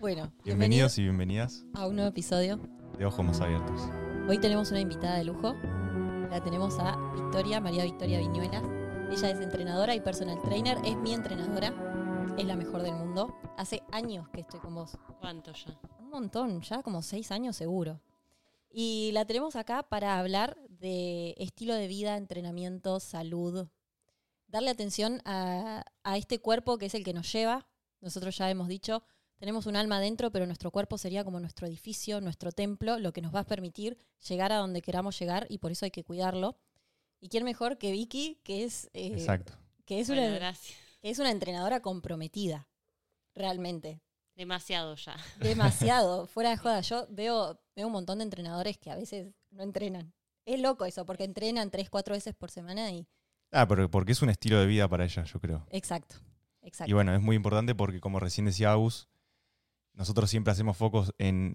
Bueno, Bienvenidos y bienvenidas a un nuevo episodio. de Ojos Más Abiertos. Hoy tenemos una invitada de lujo. La tenemos a Victoria, María Victoria Viñuelas. Ella es entrenadora y personal trainer. Es mi entrenadora. Es la mejor del mundo. Hace años que estoy con vos. ¿Cuánto ya? Un montón, ya como seis años seguro. Y la tenemos acá para hablar de estilo de vida, entrenamiento, salud. Darle atención a, a este cuerpo que es el que nos lleva. Nosotros ya hemos dicho, tenemos un alma adentro, pero nuestro cuerpo sería como nuestro edificio, nuestro templo, lo que nos va a permitir llegar a donde queramos llegar y por eso hay que cuidarlo. ¿Y quién mejor que Vicky, que es, eh, Exacto. que es, Bueno, una, que es una entrenadora comprometida? Realmente. Demasiado ya. Demasiado, fuera de joda. Yo veo, veo un montón de entrenadores que a veces no entrenan. Es loco eso, porque entrenan tres, cuatro veces por semana y. Ah, pero porque es un estilo de vida para ella, yo creo. Exacto. Exacto. Y bueno, es muy importante porque como recién decía Agus, nosotros siempre hacemos focos en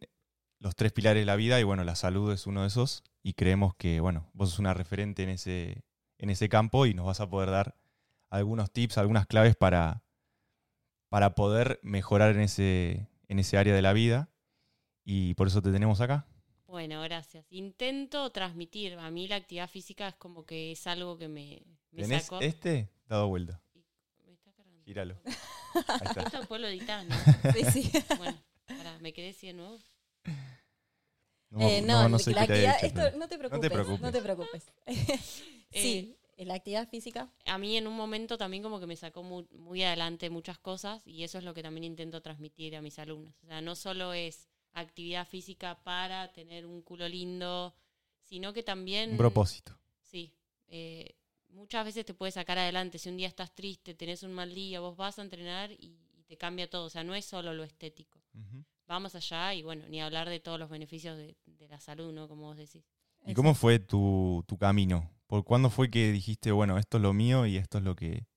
los tres pilares de la vida y bueno, la salud es uno de esos y creemos que, bueno, vos sos una referente en ese, en ese campo y nos vas a poder dar algunos tips, algunas claves para, para poder mejorar en ese, en ese área de la vida y por eso te tenemos acá. Bueno, gracias. Intento transmitir. A mí la actividad física es como que es algo que me, me ¿Tenés sacó. este? Dado vuelta. Me está cargando. Gíralo. Esto después lo editás, ¿no? Sí, sí. Bueno, pará, me quedé así de nuevo. No, Eh, no, no sé la actividad, he esto, no te preocupes. preocupes. No te preocupes. sí, la actividad física. A mí en un momento también como que me sacó muy, muy adelante muchas cosas y eso es lo que también intento transmitir a mis alumnos. O sea, no solo es actividad física para tener un culo lindo, sino que también... Un propósito. Sí. eh, muchas veces te puede sacar adelante. Si un día estás triste, tenés un mal día, vos vas a entrenar y, y te cambia todo. O sea, no es solo lo estético. Vamos allá y bueno, ni hablar de todos los beneficios de, de la salud, ¿no? Como vos decís. ¿Y cómo fue tu, tu camino? ¿Por cuándo fue que dijiste, bueno, esto es lo mío y esto es lo que...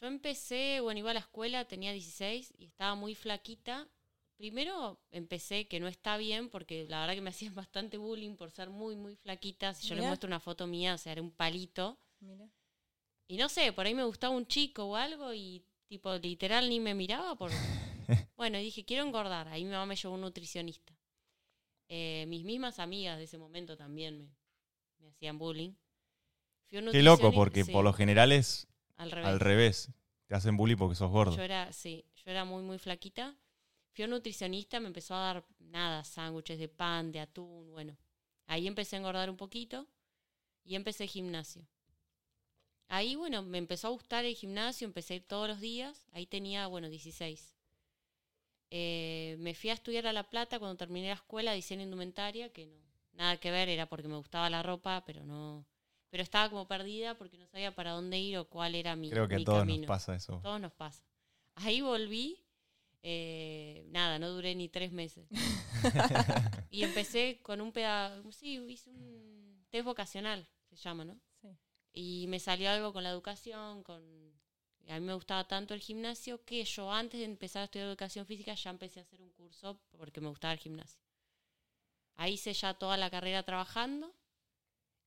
Yo empecé, bueno, iba a la escuela, tenía 16 y estaba muy flaquita. Primero empecé que no está bien porque la verdad que me hacían bastante bullying por ser muy, muy flaquita. Si yo le Mirá. muestro una foto mía, o sea, era un palito. Mira. Y no sé, por ahí me gustaba un chico o algo y tipo literal ni me miraba por... bueno, y dije, quiero engordar. Ahí mi mamá me llevó un nutricionista. Eh, mis mismas amigas de ese momento también me, me hacían bullying. Fui un Qué loco, porque sí, por lo general es al revés. al revés. Te hacen bullying porque sos gordo. Yo era, sí, yo era muy, muy flaquita. Fui a un nutricionista, me empezó a dar nada, sándwiches de pan, de atún, bueno. Ahí empecé a engordar un poquito y empecé gimnasio. Ahí, bueno, me empezó a gustar el gimnasio, empecé a ir todos los días. Ahí tenía, bueno, 16. Eh, me fui a estudiar a La Plata cuando terminé la escuela, diseño indumentaria, que no, nada que ver, era porque me gustaba la ropa, pero no... Pero estaba como perdida porque no sabía para dónde ir o cuál era mi, Creo que a todos camino. nos pasa eso. Todos nos pasa. Ahí volví. eh, nada, no duré ni tres meses. y empecé con un pedazo. Sí, hice un test vocacional, se llama, ¿no? Y me salió algo con la educación, con. A mí me gustaba tanto el gimnasio que yo antes de empezar a estudiar educación física ya empecé a hacer un curso porque me gustaba el gimnasio. Ahí hice ya toda la carrera trabajando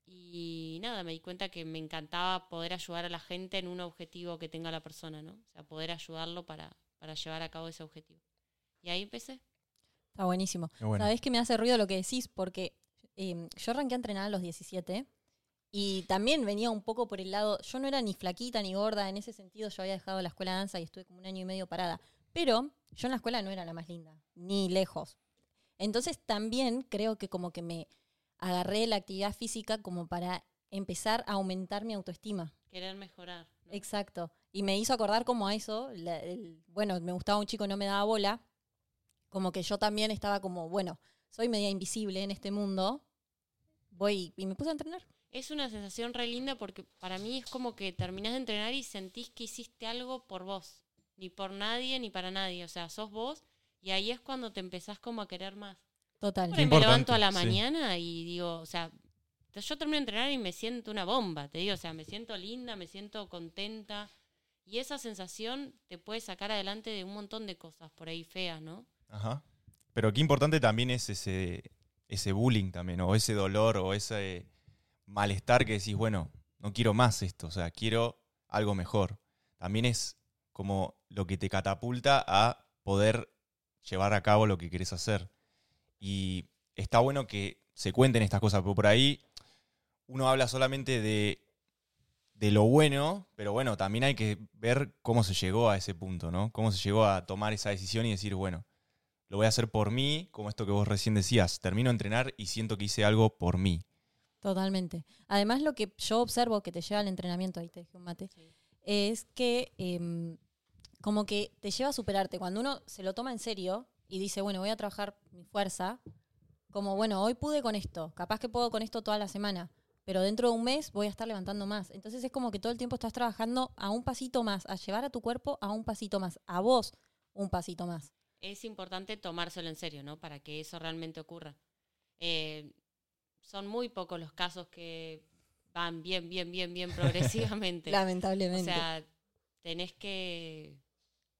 y nada, me di cuenta que me encantaba poder ayudar a la gente en un objetivo que tenga la persona, ¿no? O sea, poder ayudarlo para, para llevar a cabo ese objetivo. Y ahí empecé. Está buenísimo. Bueno. Sabés que me hace ruido lo que decís, porque eh, yo arranqué a entrenar a los 17 y también venía un poco por el lado. Yo no era ni flaquita ni gorda, en ese sentido yo había dejado la escuela de danza y estuve como un año y medio parada. Pero yo en la escuela no era la más linda, ni lejos. Entonces también creo que como que me agarré la actividad física como para empezar a aumentar mi autoestima. Querer mejorar. ¿no? Exacto. Y me hizo acordar como a eso, la- el- bueno, me gustaba un chico, no me daba bola, como que yo también estaba como, bueno, soy media invisible en este mundo, voy y me puse a entrenar. Es una sensación re linda porque para mí es como que terminás de entrenar y sentís que hiciste algo por vos. Ni por nadie, ni para nadie. O sea, sos vos y ahí es cuando te empezás como a querer más. Total. Por me levanto a la sí. mañana y digo, o sea, yo termino de entrenar y me siento una bomba, te digo, o sea, me siento linda, me siento contenta. Y esa sensación te puede sacar adelante de un montón de cosas por ahí feas, ¿no? Ajá. Pero qué importante también es ese, ese bullying también, o ese dolor, o ese malestar que decís, bueno, no quiero más esto, o sea, quiero algo mejor. También es como lo que te catapulta a poder llevar a cabo lo que querés hacer. Y está bueno que se cuenten estas cosas, pero por ahí uno habla solamente de, de lo bueno, pero bueno, también hay que ver cómo se llegó a ese punto, ¿no? Cómo se llegó a tomar esa decisión y decir, bueno, lo voy a hacer por mí, como esto que vos recién decías, termino de entrenar y siento que hice algo por mí. Totalmente. Además, lo que yo observo que te lleva al entrenamiento, ahí te dije un mate, Sí. es que em, como que te lleva a superarte. Cuando uno se lo toma en serio y dice, bueno, voy a trabajar mi fuerza, como, bueno, hoy pude con esto, capaz que puedo con esto toda la semana, pero dentro de un mes voy a estar levantando más. Entonces es como que todo el tiempo estás trabajando a un pasito más, a llevar a tu cuerpo a un pasito más, a vos un pasito más. es importante tomárselo en serio, ¿no? Para que eso realmente ocurra. Eh, son muy pocos los casos que van bien, bien, bien, bien progresivamente. o Lamentablemente. sea, tenés que,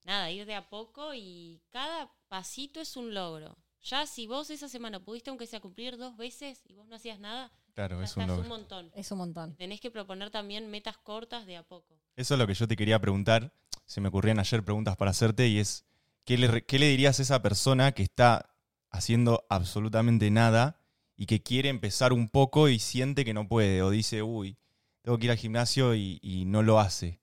nada, ir de a poco y cada pasito es un logro. Ya si vos esa semana pudiste, aunque sea cumplir dos veces y vos no hacías nada, Claro, ya es un estás un logro. montón. es un montón. Tenés que proponer también metas cortas de a poco. Eso es lo que yo te quería preguntar. Se me ocurrían ayer preguntas para hacerte y es, ¿qué le, re- qué le dirías a esa persona que está haciendo absolutamente nada y que quiere empezar un poco y siente que no puede o dice, uy, tengo que ir al gimnasio y, no lo hace?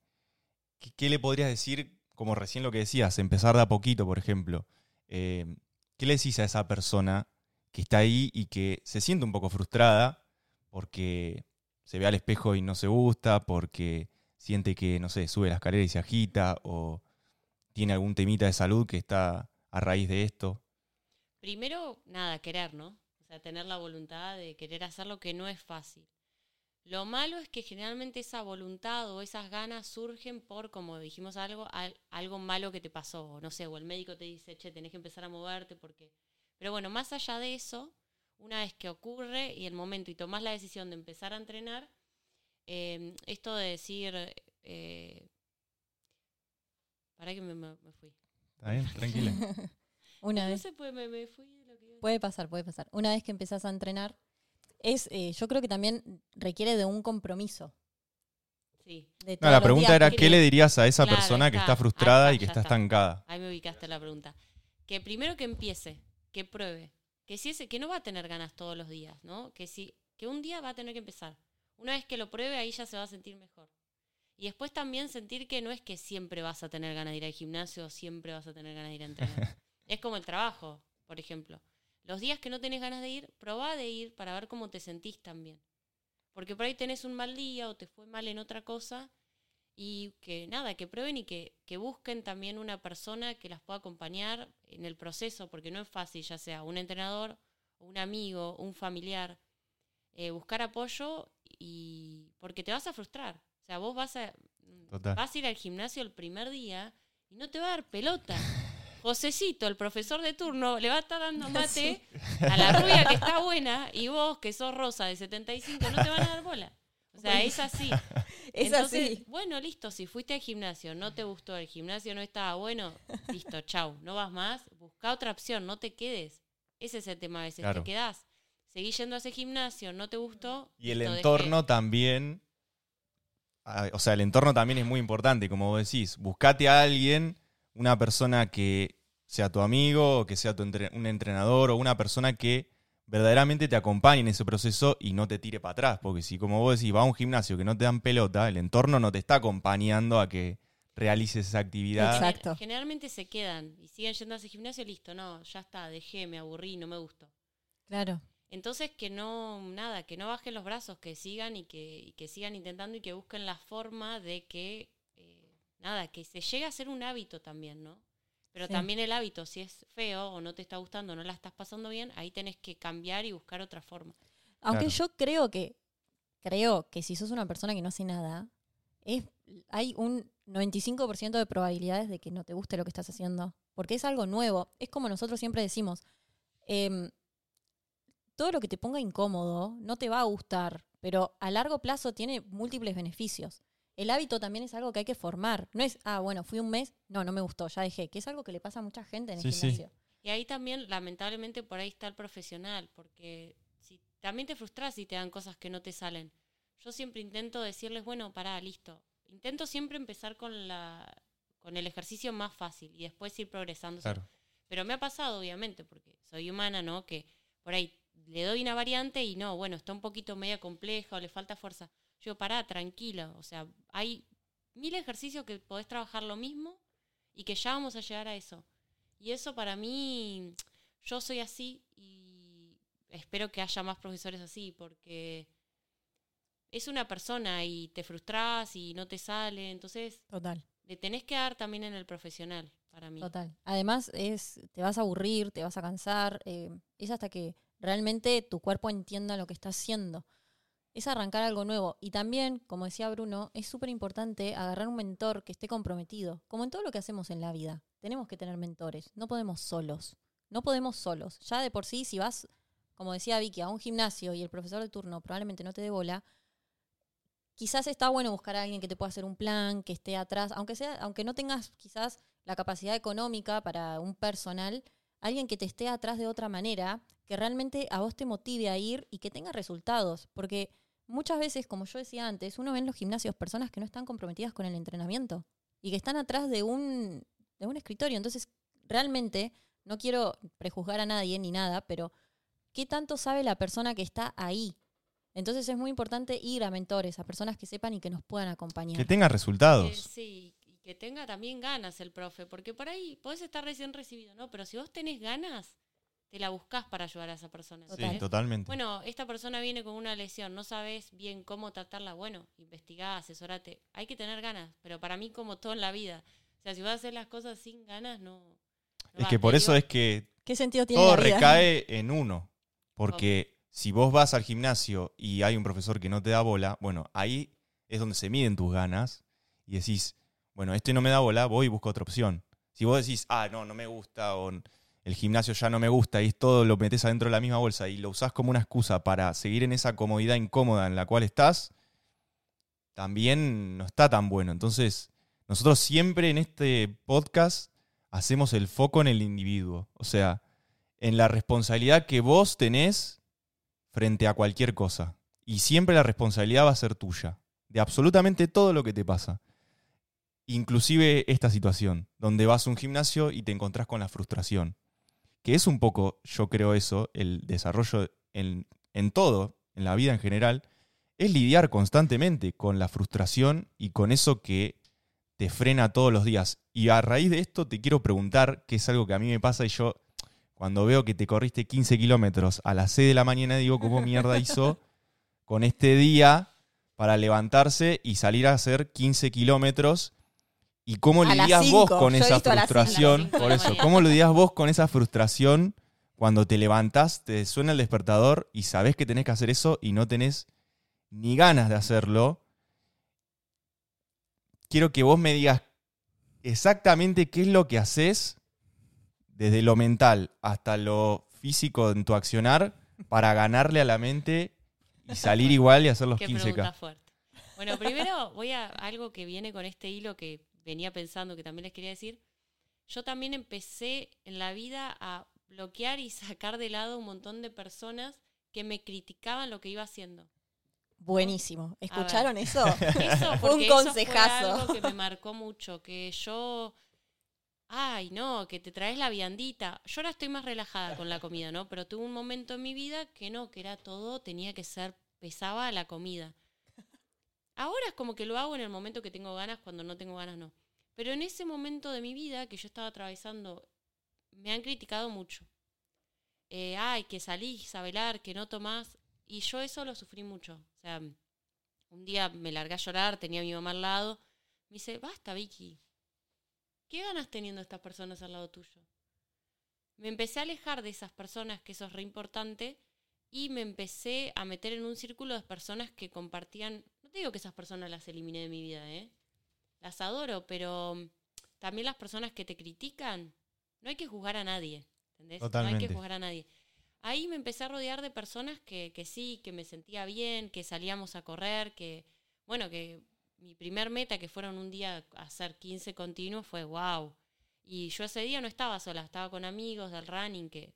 ¿Qué, qué le podrías decir, como recién lo que decías, empezar de a poquito, por ejemplo? Eh, ¿Qué le decís a esa persona que está ahí y que se siente un poco frustrada porque se ve al espejo y no se gusta, porque siente que, no sé, sube la escalera y se agita, o tiene algún temita de salud que está a raíz de esto. Primero, nada, querer, ¿no? O sea, tener la voluntad de querer hacer lo que no es fácil. Lo malo es que generalmente esa voluntad o esas ganas surgen por, como dijimos algo, al- algo malo que te pasó. O No sé, o el médico te dice, che, tenés que empezar a moverte porque... Pero bueno, más allá de eso, una vez que ocurre y el momento y tomás la decisión de empezar a entrenar, eh, esto de decir... Eh, para que me, fui. ¿Está bien? Tranquila. Una no vez. sé, pues me, me fui Puede pasar, puede pasar. Una vez que empezás a entrenar, es, eh, yo creo que también requiere de un compromiso. Sí, de No, la pregunta días. era, ¿qué le dirías a esa Claro, persona que está, está frustrada y que está, estancada? ahí me ubicaste la pregunta. Que primero que empiece, que pruebe, que si ese, que no va a tener ganas todos los días, ¿no? Que si, que un día va a tener que empezar. Una vez que lo pruebe, ahí ya se va a sentir mejor. Y después también sentir que no es que siempre vas a tener ganas de ir al gimnasio o siempre vas a tener ganas de ir a entrenar. es como el trabajo, por ejemplo. Los días que no tenés ganas de ir, probá de ir para ver cómo te sentís también. Porque por ahí tenés un mal día o te fue mal en otra cosa y que nada, que prueben y que, que busquen también una persona que las pueda acompañar en el proceso, porque no es fácil, ya sea un entrenador, un amigo, un familiar, eh, buscar apoyo y porque te vas a frustrar. O sea, vos vas a, Total. vas a ir al gimnasio el primer día y no te va a dar pelota. Josecito, el profesor de turno, le va a estar dando mate a la rubia que está buena y vos, que sos rosa de 75, no te van a dar bola. O sea, es así. Es Entonces, así. bueno, listo, si fuiste al gimnasio, no te gustó, el gimnasio no estaba bueno, listo, chau, no vas más, busca otra opción, no te quedes. Ese es el tema a veces, Claro. te quedás. Seguís yendo a ese gimnasio, no te gustó. Y el dejé. entorno también, ah, o sea, el entorno también es muy importante, como vos decís, buscate a alguien, una persona que sea tu amigo, o que sea tu entre- un entrenador, o una persona que verdaderamente te acompañe en ese proceso y no te tire para atrás, porque si como vos decís, va a un gimnasio que no te dan pelota, el entorno no te está acompañando a que realices esa actividad. Exacto. Gener- Generalmente se quedan y siguen yendo a ese gimnasio, listo, no, ya está, dejé, me aburrí, no me gustó. Claro. Entonces que no, nada, que no bajen los brazos, que sigan y que, y que sigan intentando y que busquen la forma de que, nada, que se llegue a ser un hábito también, ¿no? Pero Sí. también el hábito, si es feo o no te está gustando, no la estás pasando bien, ahí tenés que cambiar y buscar otra forma. Aunque Claro. yo creo que, creo que si sos una persona que no hace nada, es, hay un 95% de probabilidades de que no te guste lo que estás haciendo. Porque es algo nuevo. Es como nosotros siempre decimos, em, todo lo que te ponga incómodo no te va a gustar, pero a largo plazo tiene múltiples beneficios. El hábito también es algo que hay que formar. No es, ah, bueno, fui un mes, no, no me gustó, ya dejé. Que es algo que le pasa a mucha gente en el Sí, sí. gimnasio. Y ahí también, lamentablemente, por ahí está el profesional, porque si también te frustras si te dan cosas que no te salen. Yo siempre intento decirles, bueno, pará, listo. Intento siempre empezar con la con el ejercicio más fácil y después ir progresando. Claro. Pero me ha pasado, obviamente, porque soy humana, ¿no? Que por ahí le doy una variante y no, bueno, está un poquito media compleja o le falta fuerza. Yo, pará, tranquila. O sea, hay mil ejercicios que podés trabajar lo mismo y que ya vamos a llegar a eso. Y eso para mí, yo soy así y espero que haya más profesores así, porque es una persona y te frustras y no te sale. Entonces, Total. le tenés que dar también en el profesional, para mí. Total. Además, es, te vas a aburrir, te vas a cansar. eh, es hasta que realmente tu cuerpo entienda lo que está haciendo. Es arrancar algo nuevo. Y también, como decía Bruno, es súper importante agarrar un mentor que esté comprometido. Como en todo lo que hacemos en la vida. Tenemos que tener mentores. No podemos solos. No podemos solos. Ya de por sí, si vas, como decía Vicky, a un gimnasio y el profesor de turno probablemente no te dé bola, quizás está bueno buscar a alguien que te pueda hacer un plan, que esté atrás, aunque sea, aunque no tengas quizás la capacidad económica para un personal, alguien que te esté atrás de otra manera, que realmente a vos te motive a ir y que tenga resultados. Porque muchas veces, como yo decía antes, uno ve en los gimnasios personas que no están comprometidas con el entrenamiento y que están atrás de un, de un escritorio. Entonces, realmente, no quiero prejuzgar a nadie ni nada, pero ¿qué tanto sabe la persona que está ahí? Entonces es muy importante ir a mentores, a personas que sepan y que nos puedan acompañar. Que tenga resultados. sí, y que tenga también ganas el profe, porque por ahí podés estar recién recibido, ¿no? Pero si vos tenés ganas, te la buscás para ayudar a esa persona. Sí, totalmente. Bueno, esta persona viene con una lesión, no sabes bien cómo tratarla. Bueno, investigá, asesorate. Hay que tener ganas, pero para mí, como todo en la vida, o sea, si vas a hacer las cosas sin ganas, no. no es que por eso digo, es que ¿Qué sentido tiene todo la vida? recae en uno. Porque si vos vas al gimnasio y hay un profesor que no te da bola, bueno, ahí es donde se miden tus ganas y decís, bueno, este no me da bola, voy y busco otra opción. Si vos decís, ah, no, no me gusta, o el gimnasio ya no me gusta, y es todo lo metes adentro de la misma bolsa y lo usás como una excusa para seguir en esa comodidad incómoda en la cual estás, también no está tan bueno. Entonces, nosotros siempre en este podcast hacemos el foco en el individuo. O sea, en la responsabilidad que vos tenés frente a cualquier cosa. Y siempre la responsabilidad va a ser tuya, de absolutamente todo lo que te pasa. Inclusive esta situación, donde vas a un gimnasio y te encontrás con la frustración. Que es un poco, yo creo eso, el desarrollo en, en todo, en la vida en general, es lidiar constantemente con la frustración y con eso que te frena todos los días. Y a raíz de esto te quiero preguntar, que es algo que a mí me pasa y yo cuando veo que te corriste 15 kilómetros a las 6 de la mañana, digo, ¿cómo mierda hizo con este día para levantarse y salir a hacer 15 kilómetros? ¿Y cómo lidias vos con yo esa frustración? Por eso. ¿cómo lidias vos con esa frustración cuando te levantás, te suena el despertador y sabés que tenés que hacer eso y no tenés ni ganas de hacerlo? Quiero que vos me digas exactamente qué es lo que haces desde lo mental hasta lo físico en tu accionar para ganarle a la mente y salir igual y hacer los Qué pregunta 15K. fuerte. Bueno, primero voy a algo que viene con este hilo que venía pensando, que también les quería decir. Yo también empecé en la vida a bloquear y sacar de lado un montón de personas que me criticaban lo que iba haciendo. Buenísimo. ¿Escucharon eso? Eso, Fue un porque eso consejazo. Fue algo que me marcó mucho, que yo, ay, no, que te traes la viandita. Yo ahora estoy más relajada con la comida, ¿no? Pero tuve un momento en mi vida que no, que era todo, tenía que ser, pesaba la comida. Ahora es como que lo hago en el momento que tengo ganas, cuando no tengo ganas no. Pero en ese momento de mi vida que yo estaba atravesando, me han criticado mucho. Eh, ay, que salís a velar, que no tomás. Y yo eso lo sufrí mucho. O sea, un día me largué a llorar, tenía a mi mamá al lado. Me dice, basta, Vicky. ¿Qué ganas teniendo estas personas al lado tuyo? Me empecé a alejar de esas personas, que eso es re importante, y me empecé a meter en un círculo de personas que compartían. No te digo que esas personas las eliminé de mi vida, ¿eh? Las adoro, pero mm, también las personas que te critican, no hay que juzgar a nadie, ¿entendés? No hay Totalmente. que juzgar a nadie. Ahí me empecé a rodear de personas que, que sí, que me sentía bien, que salíamos a correr, que, bueno, que mi primer meta, que fueron un día a hacer 15 continuos, fue wow. Y yo ese día no estaba sola, estaba con amigos del running que...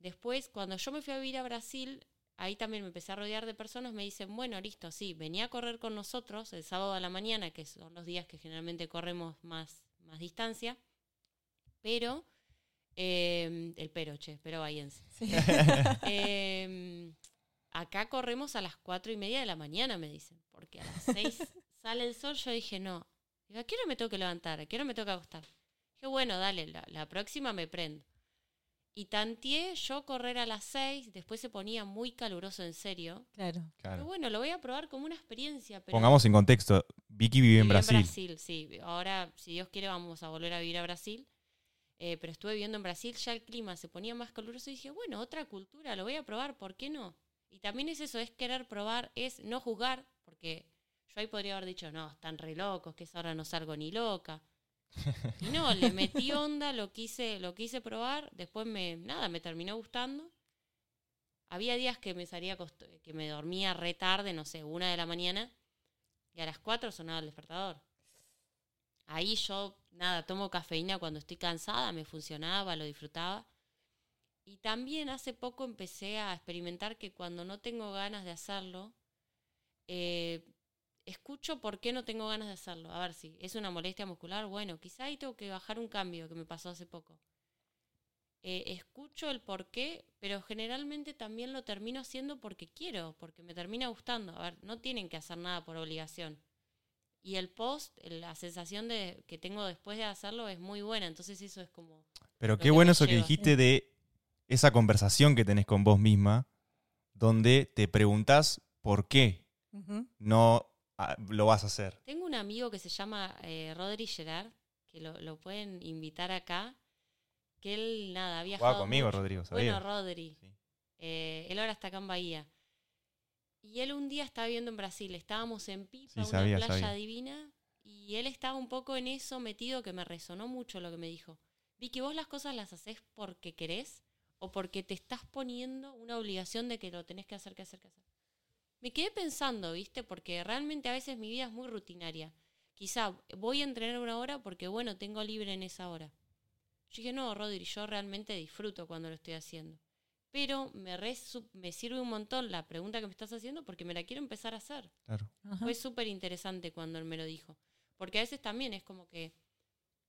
Después, cuando yo me fui a vivir a Brasil, ahí también me empecé a rodear de personas, me dicen, bueno, listo, sí, venía a correr con nosotros el sábado a la mañana, que son los días que generalmente corremos más, más distancia, pero Eh, el pero, che, pero bahiense. Sí. Eh, acá corremos a las cuatro y media de la mañana, me dicen, porque a las seis sale el sol. Yo dije, no. Digo, ¿a qué hora me tengo que levantar? ¿A qué hora me tengo que acostar? Dije, bueno, dale, la, la próxima me prendo. Y tanteé yo correr a las seis, después se ponía muy caluroso en serio. Claro. Pero Claro. bueno, lo voy a probar como una experiencia. Pero Pongamos en contexto, Vicky vive en Viví Brasil. sí. Ahora, si Dios quiere, vamos a volver a vivir a Brasil. Eh, pero estuve viviendo en Brasil, ya el clima se ponía más caluroso y dije, bueno, otra cultura, lo voy a probar, ¿por qué no? Y también es eso, es querer probar, es no juzgar, porque yo ahí podría haber dicho, no, están re locos, que esa hora no salgo ni loca. No, le metí onda, lo quise, lo quise probar, después me, nada, me terminó gustando. Había días que me salía que me dormía re tarde, no sé, una de la mañana, y a las cuatro sonaba el despertador. Ahí yo, nada, tomo cafeína cuando estoy cansada, me funcionaba, lo disfrutaba. Y también hace poco empecé a experimentar que cuando no tengo ganas de hacerlo, eh, escucho por qué no tengo ganas de hacerlo. A ver si es una molestia muscular, bueno, quizá ahí tengo que bajar un cambio que me pasó hace poco. Eh, escucho el por qué, pero generalmente también lo termino haciendo porque quiero, porque me termina gustando. A ver, no tienen que hacer nada por obligación. Y el post, la sensación de, que tengo después de hacerlo es muy buena. Entonces eso es como... Pero qué bueno eso que dijiste de esa conversación que tenés con vos misma, donde te preguntás por qué no lo vas a hacer. Tengo un amigo que se llama eh, Rodri Gerard, que lo, lo pueden invitar acá, que él, nada, ha viajado conmigo, mucho. Rodrigo, ¿sabía? Bueno, Rodri. Sí. Eh, él ahora está acá en Bahía. Y él un día estaba viviendo en Brasil. Estábamos en Pipa, Sí, una sabía, playa sabía. divina. Y él estaba un poco en eso metido que me resonó mucho lo que me dijo. Vi que vos las cosas las haces porque querés o porque te estás poniendo una obligación de que lo tenés que hacer, que hacer, que hacer. Me quedé pensando, ¿viste? Porque realmente a veces mi vida es muy rutinaria. Quizá voy a entrenar una hora porque, bueno, tengo libre en esa hora. Yo dije, no, Rodri, yo realmente disfruto cuando lo estoy haciendo. Pero me, re me sirve un montón la pregunta que me estás haciendo porque me la quiero empezar a hacer. Claro. Ajá. Fue súper interesante cuando él me lo dijo. Porque a veces también es como que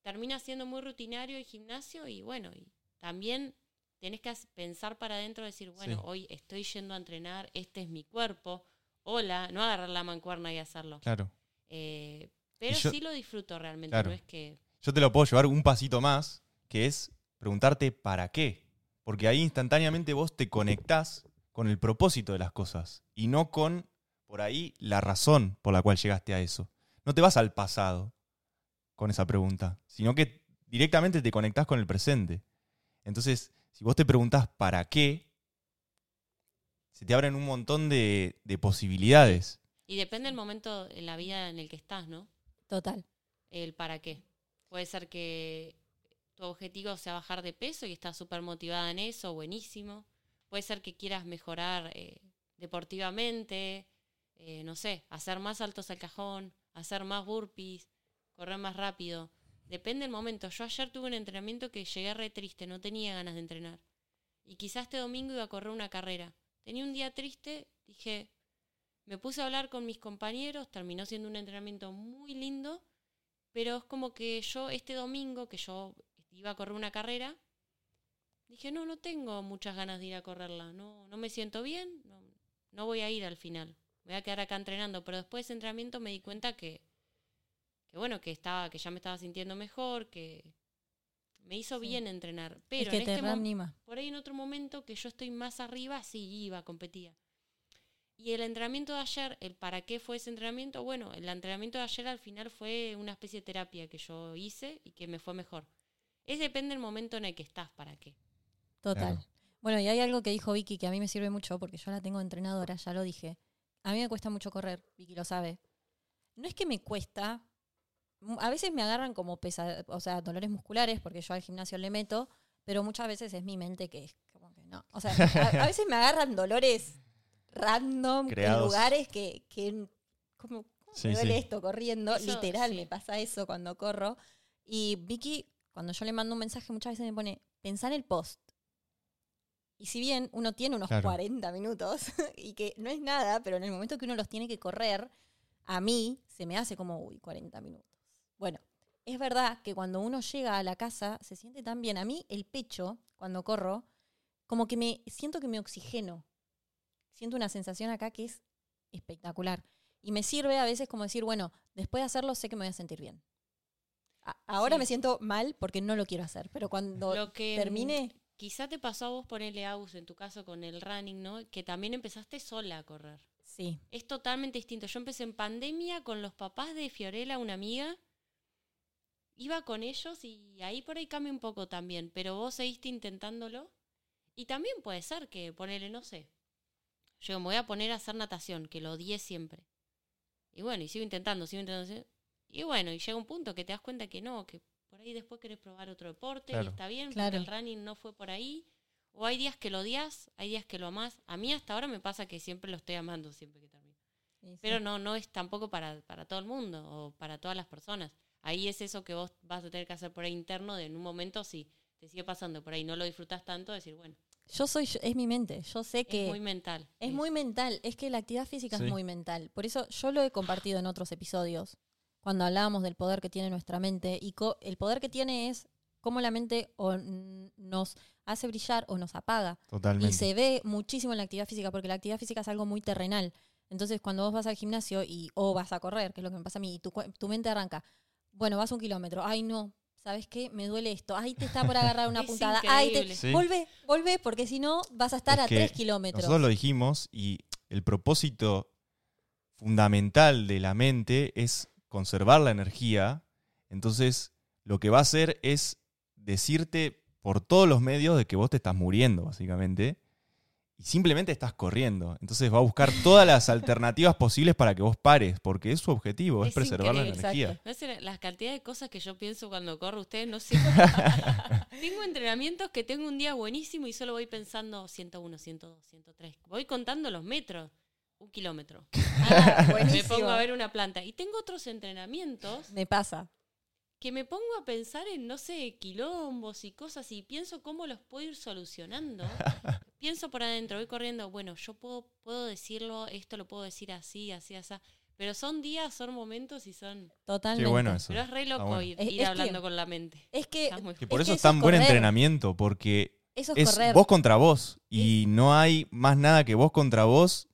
termina siendo muy rutinario el gimnasio y bueno, y también tenés que pensar para adentro, decir, bueno, Sí. hoy estoy yendo a entrenar, este es mi cuerpo, hola, no agarrar la mancuerna y hacerlo. Claro. Eh, pero yo- sí lo disfruto realmente, Claro. no es que... Yo te lo puedo llevar un pasito más, que es preguntarte para qué. Porque ahí instantáneamente vos te conectás con el propósito de las cosas y no con, por ahí, la razón por la cual llegaste a eso. No te vas al pasado con esa pregunta, sino que directamente te conectás con el presente. Entonces, si vos te preguntás para qué, se te abren un montón de, de posibilidades. Y depende del momento en la vida en el que estás, ¿no? Total. el para qué. Puede ser que tu objetivo sea bajar de peso y estás súper motivada en eso, buenísimo. Puede ser que quieras mejorar eh, deportivamente, eh, no sé, hacer más saltos al cajón, hacer más burpees, correr más rápido. Depende del momento. Yo ayer tuve un entrenamiento que llegué re triste, no tenía ganas de entrenar. Y quizás este domingo iba a correr una carrera. Tenía un día triste, dije, me puse a hablar con mis compañeros, terminó siendo un entrenamiento muy lindo, pero es como que yo este domingo, que yo iba a correr una carrera, dije, no, no tengo muchas ganas de ir a correrla, no, no me siento bien, no, no voy a ir al final, voy a quedar acá entrenando, pero después de ese entrenamiento me di cuenta que, que bueno, que estaba, que ya me estaba sintiendo mejor, que me hizo Sí. bien entrenar, Es pero que en te este por ahí en otro momento que yo estoy más arriba, sí iba, competía. Y el entrenamiento de ayer, el para qué fue ese entrenamiento, bueno, el entrenamiento de ayer al final fue una especie de terapia que yo hice y que me fue mejor. Es depende del momento en el que estás, para qué. Total. Claro. Bueno, y hay algo que dijo Vicky que a mí me sirve mucho porque yo la tengo entrenadora, ya lo dije. A mí me cuesta mucho correr, Vicky lo sabe. No es que me cuesta, a veces me agarran como pesa, o sea, dolores musculares porque yo al gimnasio le meto, pero muchas veces es mi mente que es como que no. O sea, a, a veces me agarran dolores random Creados. en lugares que, que como, ¿cómo Sí, me duele sí. esto corriendo? Eso, Literal, sí. me pasa eso cuando corro. Y Vicky, cuando yo le mando un mensaje, muchas veces me pone, pensá en el post. Y si bien uno tiene unos Claro. 40 minutos y que no es nada, pero en el momento que uno los tiene que correr, a mí se me hace como, uy, 40 minutos. Bueno, es verdad que cuando uno llega a la casa se siente tan bien. A mí el pecho, cuando corro, como que me siento que me oxigeno. Siento una sensación acá que es espectacular. Y me sirve a veces como decir, bueno, después de hacerlo sé que me voy a sentir bien. A- ahora Sí. me siento mal porque no lo quiero hacer, pero cuando Lo que termine, quizá te pasó a vos ponerle Agus en tu caso con el running, ¿no? Que también empezaste sola a correr. sí. Es totalmente distinto. Yo empecé en pandemia con los papás de Fiorella, una amiga. Iba con ellos y ahí por ahí cambia un poco también. Pero vos seguiste intentándolo. Y también puede ser que ponele, no sé. Yo me voy a poner a hacer natación, que lo odié siempre. Y bueno, y sigo intentando, sigo intentando. Y bueno, y llega un punto que te das cuenta que no, que por ahí después querés probar otro deporte Claro. y está bien, Claro. porque el running no fue por ahí. O hay días que lo odias, hay días que lo amás. A mí hasta ahora me pasa que siempre lo estoy amando siempre que termino. Sí, sí. Pero no, no es tampoco para, para todo el mundo o para todas las personas. Ahí es eso que vos vas a tener que hacer por ahí interno de en un momento si te sigue pasando por ahí no lo disfrutas tanto, decir, bueno, Yo soy, yo- es mi mente. Yo sé que es muy mental. Es muy mental, es que la actividad física Sí. es muy mental. Por eso yo lo he compartido en otros episodios, cuando hablábamos del poder que tiene nuestra mente. Y co- el poder que tiene es cómo la mente o nos hace brillar o nos apaga. Totalmente. Y se ve muchísimo en la actividad física, porque la actividad física es algo muy terrenal. Entonces, cuando vos vas al gimnasio y o vas a correr, que es lo que me pasa a mí, y tu, tu mente arranca, bueno, vas un kilómetro, ay no, ¿sabes qué? Me duele esto, ay te está por agarrar una Es puntada, ay te... Sí. Volvé, porque si no vas a estar Es a tres kilómetros. Nosotros lo dijimos y el propósito fundamental de la mente es conservar la energía. Entonces, lo que va a hacer es decirte por todos los medios de que vos te estás muriendo, básicamente. Y simplemente estás corriendo. Entonces va a buscar todas las alternativas posibles para que vos pares, porque es su objetivo, es, Es preservar la energía. exacto. No sé, la cantidad de cosas que yo pienso cuando corro, ustedes no sé. tengo entrenamientos que tengo un día buenísimo y solo voy pensando 101, 102, 103. Voy contando los metros, un kilómetro. Ah, Me pongo a ver una planta. Y tengo otros entrenamientos Me pasa. que me pongo a pensar en, no sé, quilombos y cosas y pienso cómo los puedo ir solucionando. pienso por adentro, voy corriendo, bueno, yo puedo, puedo decirlo, esto lo puedo decir así, así, así. Pero son días, son momentos y son... Totalmente. Qué bueno eso. Pero es re loco bueno. ir, Es- ir es que- hablando con la mente. Es que muy por Es eso que es tan buen entrenamiento, porque eso es, es correr. vos contra vos y no hay más nada que vos contra vos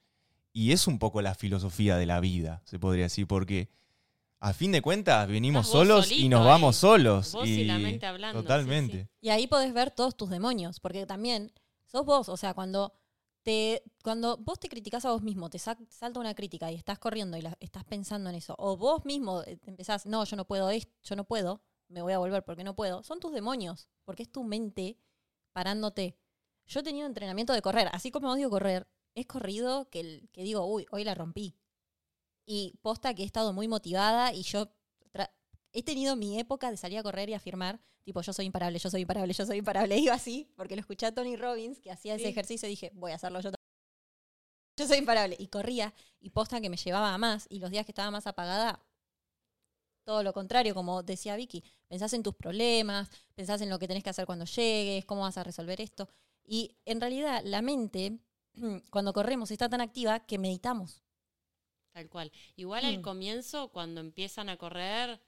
y es un poco la filosofía de la vida, se podría decir, porque a fin de cuentas venimos solos y nos ahí. vamos solos. Vos y la mente hablando, sí, Totalmente. sí. Y ahí podés ver todos tus demonios, porque también sos vos, o sea, cuando te cuando vos te criticás a vos mismo, te salta una crítica y estás corriendo y estás pensando en eso, o vos mismo eh, empezás, no, yo no puedo yo no puedo, me voy a volver porque no puedo, son tus demonios, porque es tu mente parándote. Yo he tenido entrenamiento de correr, así como odio correr, he corrido que, el- que digo, uy, hoy la rompí. Y posta que he estado muy motivada y yo he tenido mi época de salir a correr y afirmar, tipo, yo soy imparable, yo soy imparable, yo soy imparable. Iba así, porque lo escuché a Tony Robbins, que hacía ese ejercicio, y dije, voy a hacerlo yo también. Yo soy imparable. Y corría, y posta que me llevaba a más, y los días que estaba más apagada, todo lo contrario, como decía Vicky, pensás en tus problemas, pensás en lo que tenés que hacer cuando llegues, cómo vas a resolver esto. Y en realidad la mente, cuando corremos, está tan activa que meditamos. Tal cual. Igual al Mm. comienzo, cuando empiezan a correr,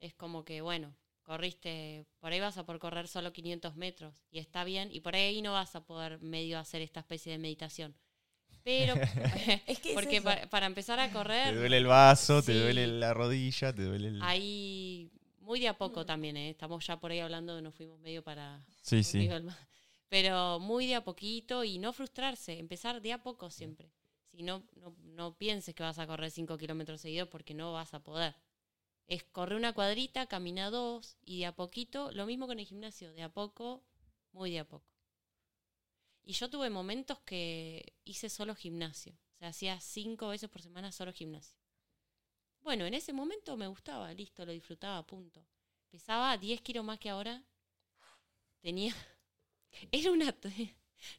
es como que, bueno, corriste, por ahí vas a por correr solo 500 metros y está bien, y por ahí no vas a poder medio hacer esta especie de meditación. Pero, Es que porque para, para empezar a correr, Te duele el vaso, te duele la rodilla, te duele el... hay muy de a Mm. poco también, ¿eh? estamos ya por ahí hablando, nos fuimos medio para Sí, sí. Pero muy de a poquito y no frustrarse, empezar de a poco siempre. Si no, no, no pienses que vas a correr 5 kilómetros seguidos porque no vas a poder. Es correr una cuadrita, camina dos y de a poquito, lo mismo con el gimnasio, de a poco, muy de a poco. Y yo tuve momentos que hice solo gimnasio, o sea, hacía cinco veces por semana solo gimnasio. Bueno, en ese momento me gustaba, listo, lo disfrutaba, punto. Pesaba 10 kilos más que ahora. Tenía. Era una.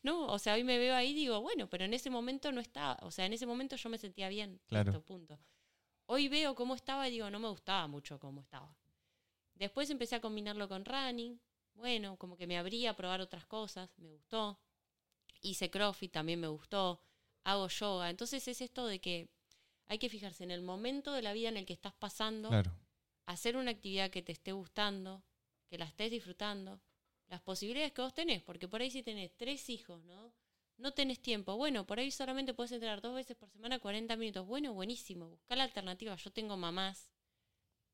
No, o sea, hoy me veo ahí y digo, bueno, pero en ese momento no estaba. O sea, en ese momento yo me sentía bien. Claro. listo, punto. Hoy veo cómo estaba y digo, no me gustaba mucho cómo estaba. Después empecé a combinarlo con running. Bueno, como que me abría a probar otras cosas. Me gustó. Hice CrossFit, también me gustó. Hago yoga. Entonces es esto de que hay que fijarse en el momento de la vida en el que estás pasando Claro. hacer una actividad que te esté gustando, que la estés disfrutando, las posibilidades que vos tenés, porque por ahí si tenés tres hijos, ¿no? No tenés tiempo. Bueno, por ahí solamente puedes entrenar dos veces por semana 40 minutos. Bueno, buenísimo. Buscar la alternativa. Yo tengo mamás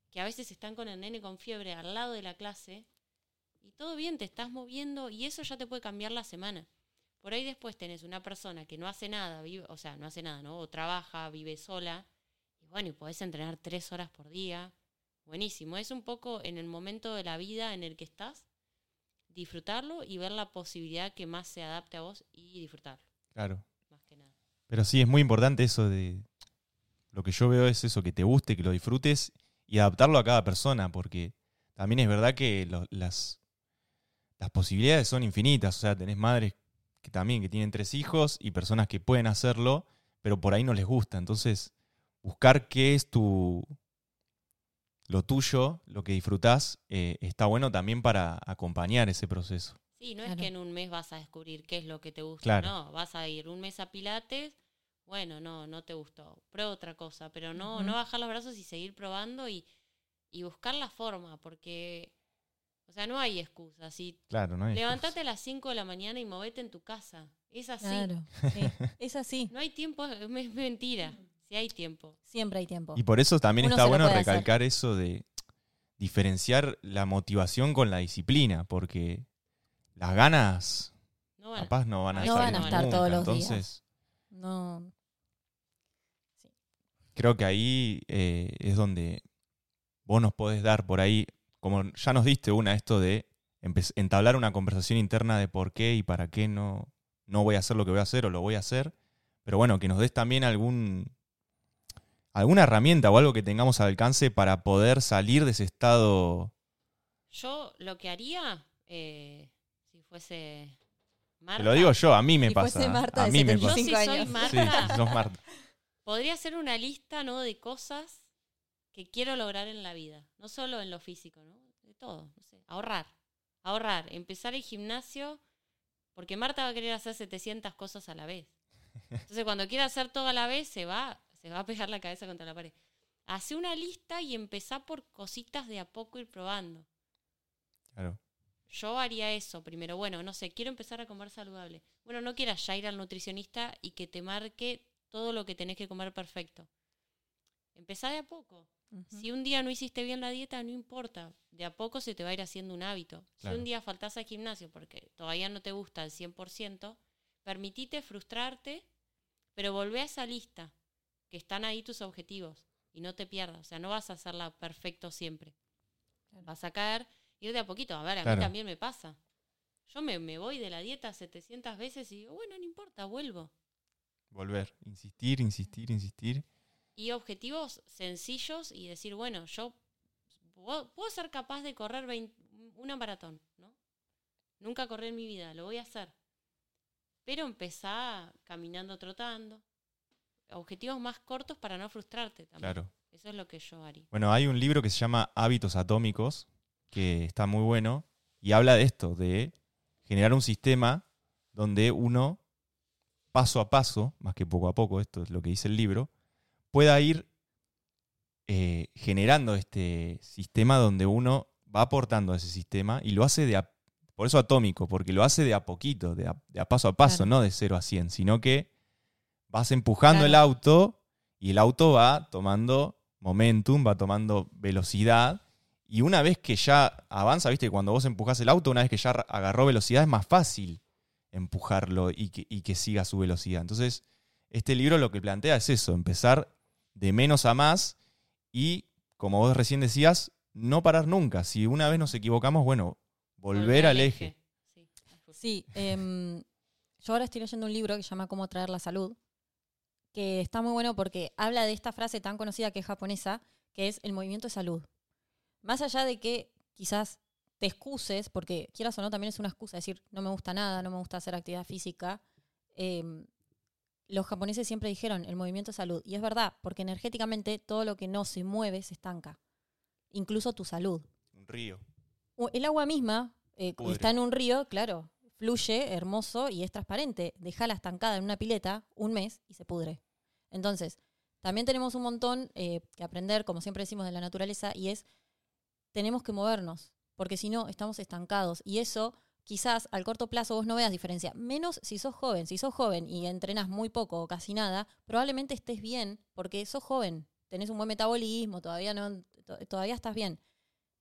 que a veces están con el nene con fiebre al lado de la clase y todo bien, te estás moviendo y eso ya te puede cambiar la semana. Por ahí después tenés una persona que no hace nada, vive, o sea, no hace nada, ¿no? O trabaja, vive sola, y bueno, y podés entrenar tres horas por día. Buenísimo. Es un poco en el momento de la vida en el que estás, disfrutarlo y ver la posibilidad que más se adapte a vos y disfrutarlo, Claro. más que nada. Pero sí, es muy importante eso de. Lo que yo veo es eso, que te guste, que lo disfrutes y adaptarlo a cada persona, porque también es verdad que lo- las, las posibilidades son infinitas. O sea, tenés madres que también que tienen tres hijos y personas que pueden hacerlo, pero por ahí no les gusta. Entonces, buscar qué es tu. Lo tuyo, lo que disfrutás, eh, está bueno también para acompañar ese proceso. Sí, no es que en un mes vas a descubrir qué es lo que te gusta. Claro. No, vas a ir un mes a Pilates, bueno, no, no te gustó. Prueba otra cosa, pero no, no bajar los brazos y seguir probando y, y buscar la forma, porque, o sea, no hay excusa. Si Claro, ¿no? hay levantate a las 5 de la mañana y movete en tu casa. Es así. Claro. sí. Es así. No hay tiempo, es es mentira. Si hay tiempo. Siempre hay tiempo. Y por eso también Uno está bueno hacer. recalcar eso de diferenciar la motivación con la disciplina, porque las ganas No van. capaz no van a No estar, van a estar nunca. todos los días. Entonces, No. creo que ahí eh, es donde vos nos podés dar por ahí, como ya nos diste una, esto de entablar una conversación interna de por qué y para qué no, no voy a hacer lo que voy a hacer o lo voy a hacer. Pero bueno, que nos des también algún alguna herramienta o algo que tengamos al alcance para poder salir de ese estado. Yo lo que haría, eh, si fuese Marta, Te lo digo yo, a mí me Si pasa. fuese Marta a mí me yo pasa. si 75 soy años. Sí, Marta, sos Marta. podría hacer una lista, ¿no? De cosas que quiero lograr en la vida. No solo en lo físico, ¿no? De todo. No sé. Ahorrar. Ahorrar. Empezar el gimnasio. Porque Marta va a querer hacer 700 cosas a la vez. Entonces, cuando quiera hacer todo a la vez, se va, se va a pegar la cabeza contra la pared. Hace una lista y empezá por cositas de a poco ir probando. Claro. Yo haría eso primero. Bueno, no sé, quiero empezar a comer saludable. Bueno, no quieras ya ir al nutricionista y que te marque todo lo que tenés que comer perfecto. Empezá de a poco. Si un día no hiciste bien la dieta, no importa. De a poco se te va a ir haciendo un hábito. Claro. Si un día faltás al gimnasio porque todavía no te gusta al 100%, permitite frustrarte, pero volvé a esa lista, que están ahí tus objetivos, y no te pierdas. O sea, no vas a hacerla perfecto siempre. Claro. Vas a caer, ir de a poquito. A ver, a Claro. mí también me pasa. Yo me, me voy de la dieta 700 veces y digo, bueno, no importa, vuelvo. Volver. Insistir, insistir, insistir. y objetivos sencillos y decir, bueno, yo puedo, puedo ser capaz de correr 20 una maratón, ¿no? Nunca corrí en mi vida, lo voy a hacer. Pero empezá caminando, trotando. Objetivos más cortos para no frustrarte también. Claro. Eso es lo que yo haría. Bueno, hay un libro que se llama Hábitos Atómicos, que está muy bueno, y habla de esto, de generar un sistema donde uno, paso a paso, más que poco a poco, esto es lo que dice el libro, pueda ir eh, generando este sistema donde uno va aportando a ese sistema y lo hace de a, por eso atómico, porque lo hace de a poquito, de a, de a paso a paso, Claro. no de 0 a 100, sino que vas empujando el auto y el auto va tomando momentum, va tomando velocidad. Y una vez que ya avanza, viste, cuando vos empujás el auto, una vez que ya ar- agarró velocidad, es más fácil empujarlo y que, y que siga su velocidad. Entonces, este libro lo que plantea es eso, empezar de menos a más y, como vos recién decías, no parar nunca. Si una vez nos equivocamos, bueno, volver al eje. Sí, em, yo ahora estoy leyendo un libro que se llama Cómo traer la salud, que está muy bueno porque habla de esta frase tan conocida que es japonesa, que es el movimiento de salud. Más allá de que quizás te excuses, porque quieras o no, también es una excusa decir, no me gusta nada, no me gusta hacer actividad física. em, los japoneses siempre dijeron el movimiento de salud. Y es verdad, porque energéticamente todo lo que no se mueve se estanca, incluso tu salud. Un río. El agua misma eh, está en un río, claro, fluye hermoso y es transparente. Dejala estancada en una pileta un mes y se pudre. Entonces, también tenemos un montón eh, que aprender, como siempre decimos, de la naturaleza y es tenemos que movernos, porque si no, estamos estancados. Y eso, quizás al corto plazo vos no veas diferencia. Menos si sos joven. Si sos joven y entrenas muy poco o casi nada, probablemente estés bien, porque sos joven, tenés un buen metabolismo, todavía, no, to- todavía estás bien.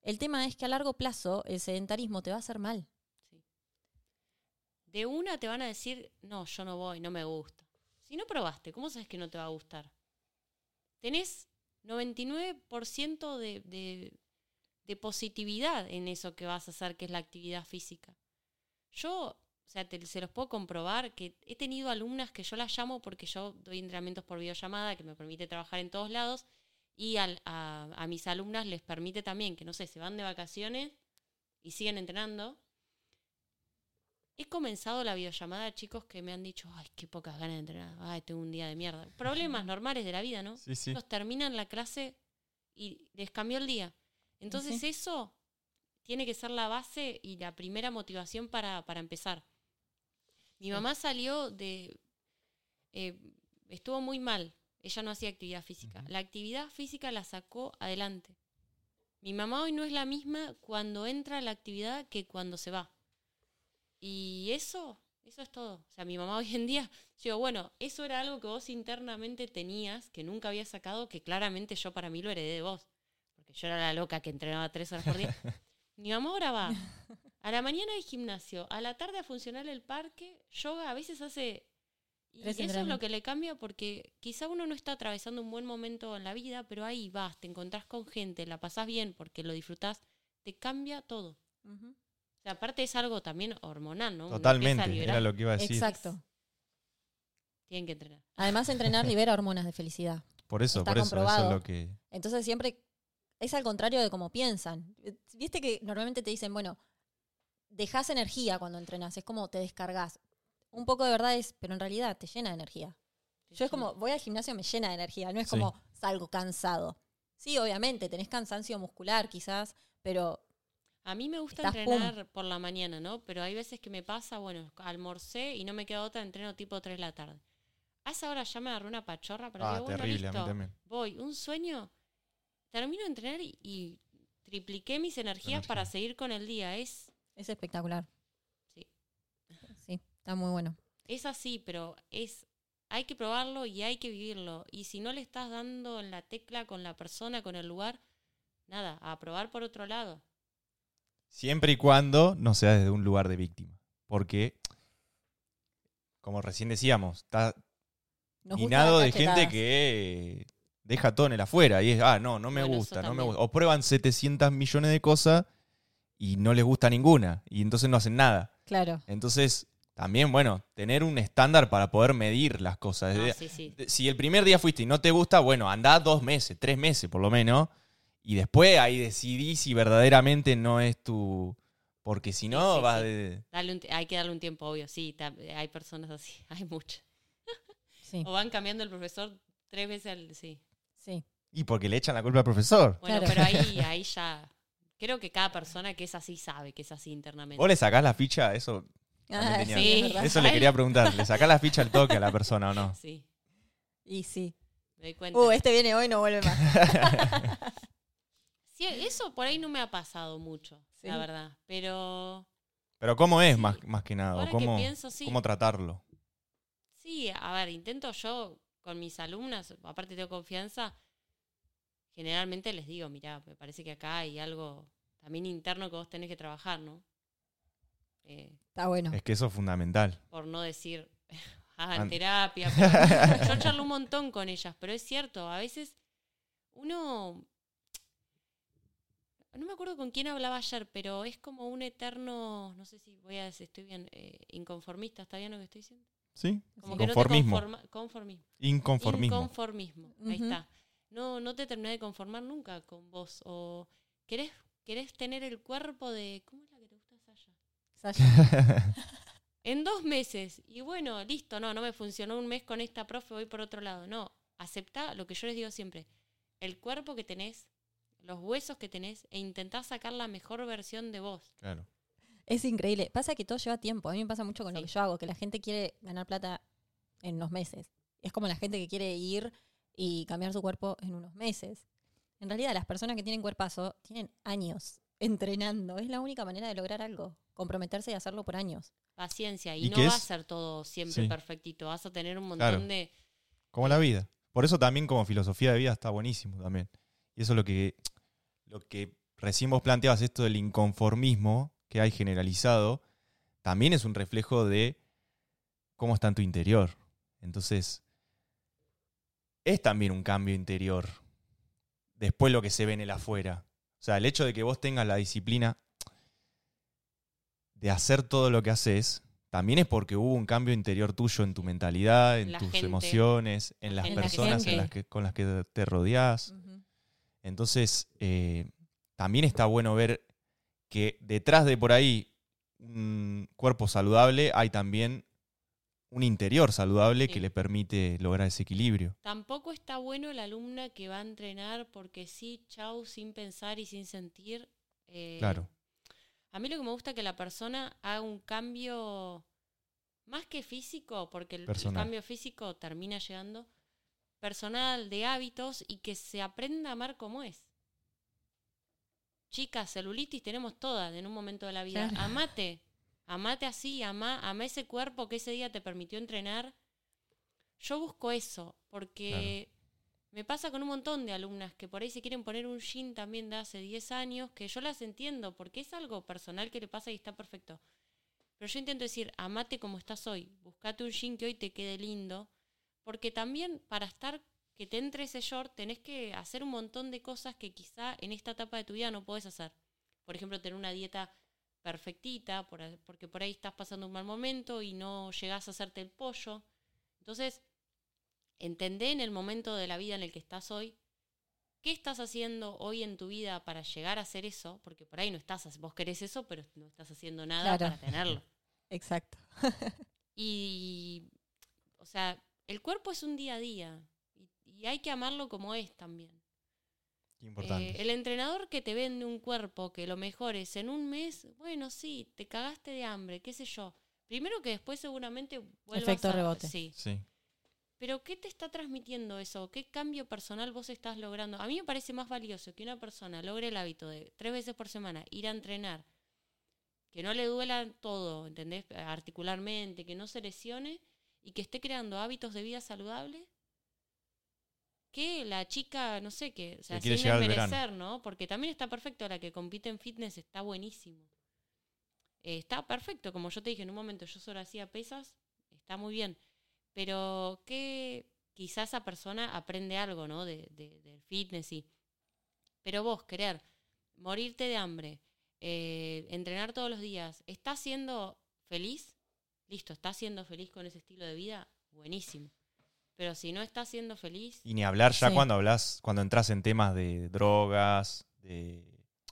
El tema es que a largo plazo el sedentarismo te va a hacer mal. De una te van a decir, no, yo no voy, no me gusta. Si no probaste, ¿cómo sabes que no te va a gustar? Tenés 99% de, de, de positividad en eso que vas a hacer, que es la actividad física. Yo, o sea, se los puedo comprobar que he tenido alumnas que yo las llamo porque yo doy entrenamientos por videollamada, que me permite trabajar en todos lados, y a, a mis alumnas les permite también que, no sé, se van de vacaciones y siguen entrenando. He comenzado la videollamada, chicos, que me han dicho, ay, qué pocas ganas de entrenar, ay, tengo un día de mierda. Problemas normales de la vida, ¿no? Sí, sí. Ellos terminan la clase y les cambió el día. Entonces Sí. eso tiene que ser la base y la primera motivación para, para empezar. Mi mamá salió de... eh, estuvo muy mal. Ella no hacía actividad física. La actividad física la sacó adelante. Mi mamá hoy no es la misma cuando entra a la actividad que cuando se va. Y eso, eso es todo. O sea, mi mamá hoy en día, yo digo, bueno, eso era algo que vos internamente tenías, que nunca habías sacado, que claramente yo para mí lo heredé de vos. Porque yo era la loca que entrenaba tres horas por día. mi mamá ahora va a la mañana al gimnasio, a la tarde a funcionar el parque, yoga, a veces hace... Y eso es lo que le cambia porque quizá uno no está atravesando un buen momento en la vida, pero ahí vas, te encontrás con gente, la pasás bien porque lo disfrutás, te cambia todo. O sea, aparte es algo también hormonal, ¿no? Totalmente, era lo que iba a decir. Exacto. Tienen que entrenar. Además, entrenar libera hormonas de felicidad. Por eso, Está por eso, eso es lo que... Entonces siempre es al contrario de como piensan. Viste que normalmente te dicen, bueno, dejas energía cuando entrenas, es como te descargas. Un poco de verdad es, pero en realidad te llena de energía. Yo es como, voy al gimnasio, me llena de energía, no es Sí. como salgo cansado. Sí, obviamente, tenés cansancio muscular quizás, pero A mí me gusta Estás entrenar por la mañana, ¿no? Pero hay veces que me pasa, bueno, almorcé y no me queda otra, entreno tipo 3 de la tarde. A esa hora ya me agarré una pachorra, pero Ah, digo, bueno, terrible, a mí también. voy, un sueño, termino de entrenar y, y tripliqué mis energías Energía. para seguir con el día. Es, es espectacular. Sí. Sí, está muy bueno. es así, pero es hay que probarlo y hay que vivirlo. Y si no le estás dando en la tecla con la persona, con el lugar, nada, a probar por otro lado. Siempre y cuando no sea desde un lugar de víctima. Porque, como recién decíamos, está minado de gente que deja todo en el afuera. Y es, ah, no, no me Bueno, gusta, no me gusta. O prueban 700 millones de cosas y no les gusta ninguna. Y entonces no hacen nada. Claro. Entonces, también, bueno, tener un estándar para poder medir las cosas. No, Ah, sí, sí. de- Si el primer día fuiste y no te gusta, bueno, andá dos meses, tres meses por lo menos. Y después ahí decidís si verdaderamente no es tu... Porque si no, sí, va sí. de... Dale un t- hay que darle un tiempo, obvio. Sí, hay personas así, hay muchas. Sí, O van cambiando el profesor tres veces al... Sí. sí. Y porque le echan la culpa al profesor. Bueno, Claro. pero ahí, ahí ya... Creo que cada persona que es así sabe que es así internamente. ¿Vos le sacás la ficha eso? Ah, sí. Eso le quería preguntar. ¿Le sacás la ficha al toque a la persona o no? Sí, Y sí. me doy cuenta. Uh, este viene hoy, no vuelve más. Sí, eso por ahí no me ha pasado mucho, Sí. la verdad. Pero Pero ¿cómo es Sí. más, más que nada? ¿O ahora ¿Cómo, que pienso, sí. ¿Cómo tratarlo? Sí, a ver, intento yo con mis alumnas, aparte tengo confianza, generalmente les digo, mira, me parece que acá hay algo también interno que vos tenés que trabajar, ¿no? Eh, Está bueno. Es que eso es fundamental. por no decir, hagan An- terapia. pero yo charlo un montón con ellas, pero es cierto, a veces uno... No me acuerdo con quién hablaba ayer, pero es como un eterno, no sé si voy a decir, estoy bien, eh, inconformista, ¿está bien lo que estoy diciendo? ¿Sí? Como Sí. que no te Conformismo. conforma- conformismo. Inconformismo. Inconformismo. Ahí está. No, no te terminás de conformar nunca con vos. O querés, querés tener el cuerpo de. ¿Cómo es la que te gusta Sasha? Sasha. En dos meses. Y bueno, listo, no, no me funcionó un mes con esta profe, voy por otro lado. No, aceptá lo que yo les digo siempre. El cuerpo que tenés, los huesos que tenés, e intentá sacar la mejor versión de vos. claro. Es increíble. Pasa que todo lleva tiempo. A mí me pasa mucho con lo que yo hago, que la gente quiere ganar plata en unos meses. Es como la gente que quiere ir y cambiar su cuerpo en unos meses. En realidad, las personas que tienen cuerpazo tienen años entrenando. Es la única manera de lograr algo. Comprometerse y hacerlo por años. Paciencia. Y, ¿Y no va a ser todo siempre Sí. perfectito. Vas a tener un montón Claro. de. Como la vida. Por eso también como filosofía de vida está buenísimo también. Y eso es lo que, lo que recién vos planteabas, esto del inconformismo que hay generalizado, también es un reflejo de cómo está en tu interior. Entonces, es también un cambio interior. Después lo que se ve en el afuera. O sea, el hecho de que vos tengas la disciplina de hacer todo lo que haces, también es porque hubo un cambio interior tuyo en tu mentalidad, en La tus gente. emociones, en las En la personas en las que, con las que te rodeás. Entonces, eh, también está bueno ver que detrás de por ahí un cuerpo saludable hay también un interior saludable Sí. que le permite lograr ese equilibrio. Tampoco está bueno la alumna que va a entrenar porque sí, chau, sin pensar y sin sentir. eh, Claro. A mí lo que me gusta es que la persona haga un cambio más que físico, porque el, cambio físico termina llegando, personal, de hábitos y que se aprenda a amar como es. Chicas, celulitis tenemos todas en un momento de la vida. Claro. Amate, amate así, ama, ama ese cuerpo que ese día te permitió entrenar. Yo busco eso, porque me pasa con un montón de alumnas que por ahí se quieren poner un jean también de hace 10 años, que yo las entiendo, porque es algo personal que le pasa y está perfecto. Pero yo intento decir, amate como estás hoy, buscate un jean que hoy te quede lindo, porque también para estar, que te entre ese short, tenés que hacer un montón de cosas que quizá en esta etapa de tu vida no podés hacer. Por ejemplo, tener una dieta perfectita, porque por ahí estás pasando un mal momento y no llegás a hacerte el pollo. Entonces, entendé en el momento de la vida en el que estás hoy, qué estás haciendo hoy en tu vida para llegar a hacer eso, porque por ahí no estás, vos querés eso, pero no estás haciendo nada Claro. para tenerlo. Exacto. Y, o sea, el cuerpo es un día a día y, y hay que amarlo como es también. Qué importante. Eh, el entrenador que te vende un cuerpo que lo mejores en un mes, bueno, sí, te cagaste de hambre, qué sé yo. Primero que después seguramente vuelvas Efecto a- rebote. Sí. sí. Pero ¿qué te está transmitiendo eso? ¿Qué cambio personal vos estás logrando? A mí me parece más valioso que una persona logre el hábito de tres veces por semana ir a entrenar, que no le duela todo, ¿entendés? Articularmente, que no se lesione y que esté creando hábitos de vida saludable, que la chica, no sé, que, o sea, sin desmerecer, ¿no? Porque también está perfecto, la que compite en fitness está buenísimo. Eh, está perfecto, como yo te dije en un momento, yo solo hacía pesas, está muy bien. Pero que quizás esa persona aprende algo, ¿no? De, de- del fitness y... Pero vos, querer morirte de hambre, eh, entrenar todos los días, ¿estás siendo feliz? Listo, ¿estás siendo feliz con ese estilo de vida? Buenísimo. Pero si no estás siendo feliz, Y ni hablar ya Sí. cuando hablas, cuando entras en temas de drogas, de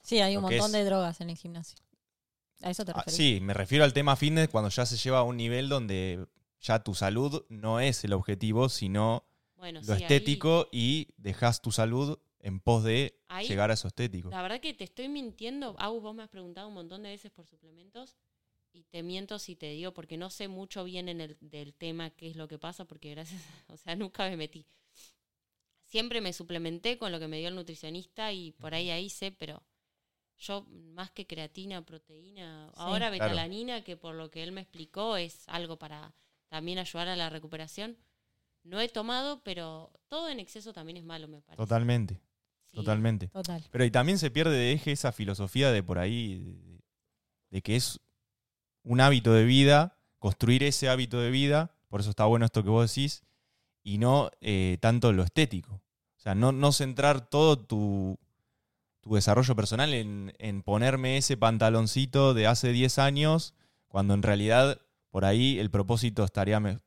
Sí, hay un montón es- de drogas en el gimnasio. ¿A eso te Ah, sí, me refiero al tema fitness cuando ya se lleva a un nivel donde ya tu salud no es el objetivo, sino bueno, lo sí, ahí- estético y dejas tu salud en pos de Ahí- llegar a eso estético. La verdad que te estoy mintiendo. Agus, vos me has preguntado un montón de veces por suplementos y te miento si te digo porque no sé mucho bien en el, del tema qué es lo que pasa porque gracias, o sea, nunca me metí. Siempre me suplementé con lo que me dio el nutricionista y por ahí ahí sé, pero yo más que creatina, proteína, ahora Claro. betalanina, que por lo que él me explicó es algo para también ayudar a la recuperación. No he tomado, pero todo en exceso también es malo, me parece. Totalmente, Sí. totalmente. Total. Pero y también se pierde de eje esa filosofía de por ahí, de, de que es un hábito de vida, construir ese hábito de vida, por eso está bueno esto que vos decís, y no eh, tanto lo estético. O sea, no, no centrar todo tu, tu desarrollo personal en, en ponerme ese pantaloncito de hace 10 años, cuando en realidad por ahí el propósito estaría, me-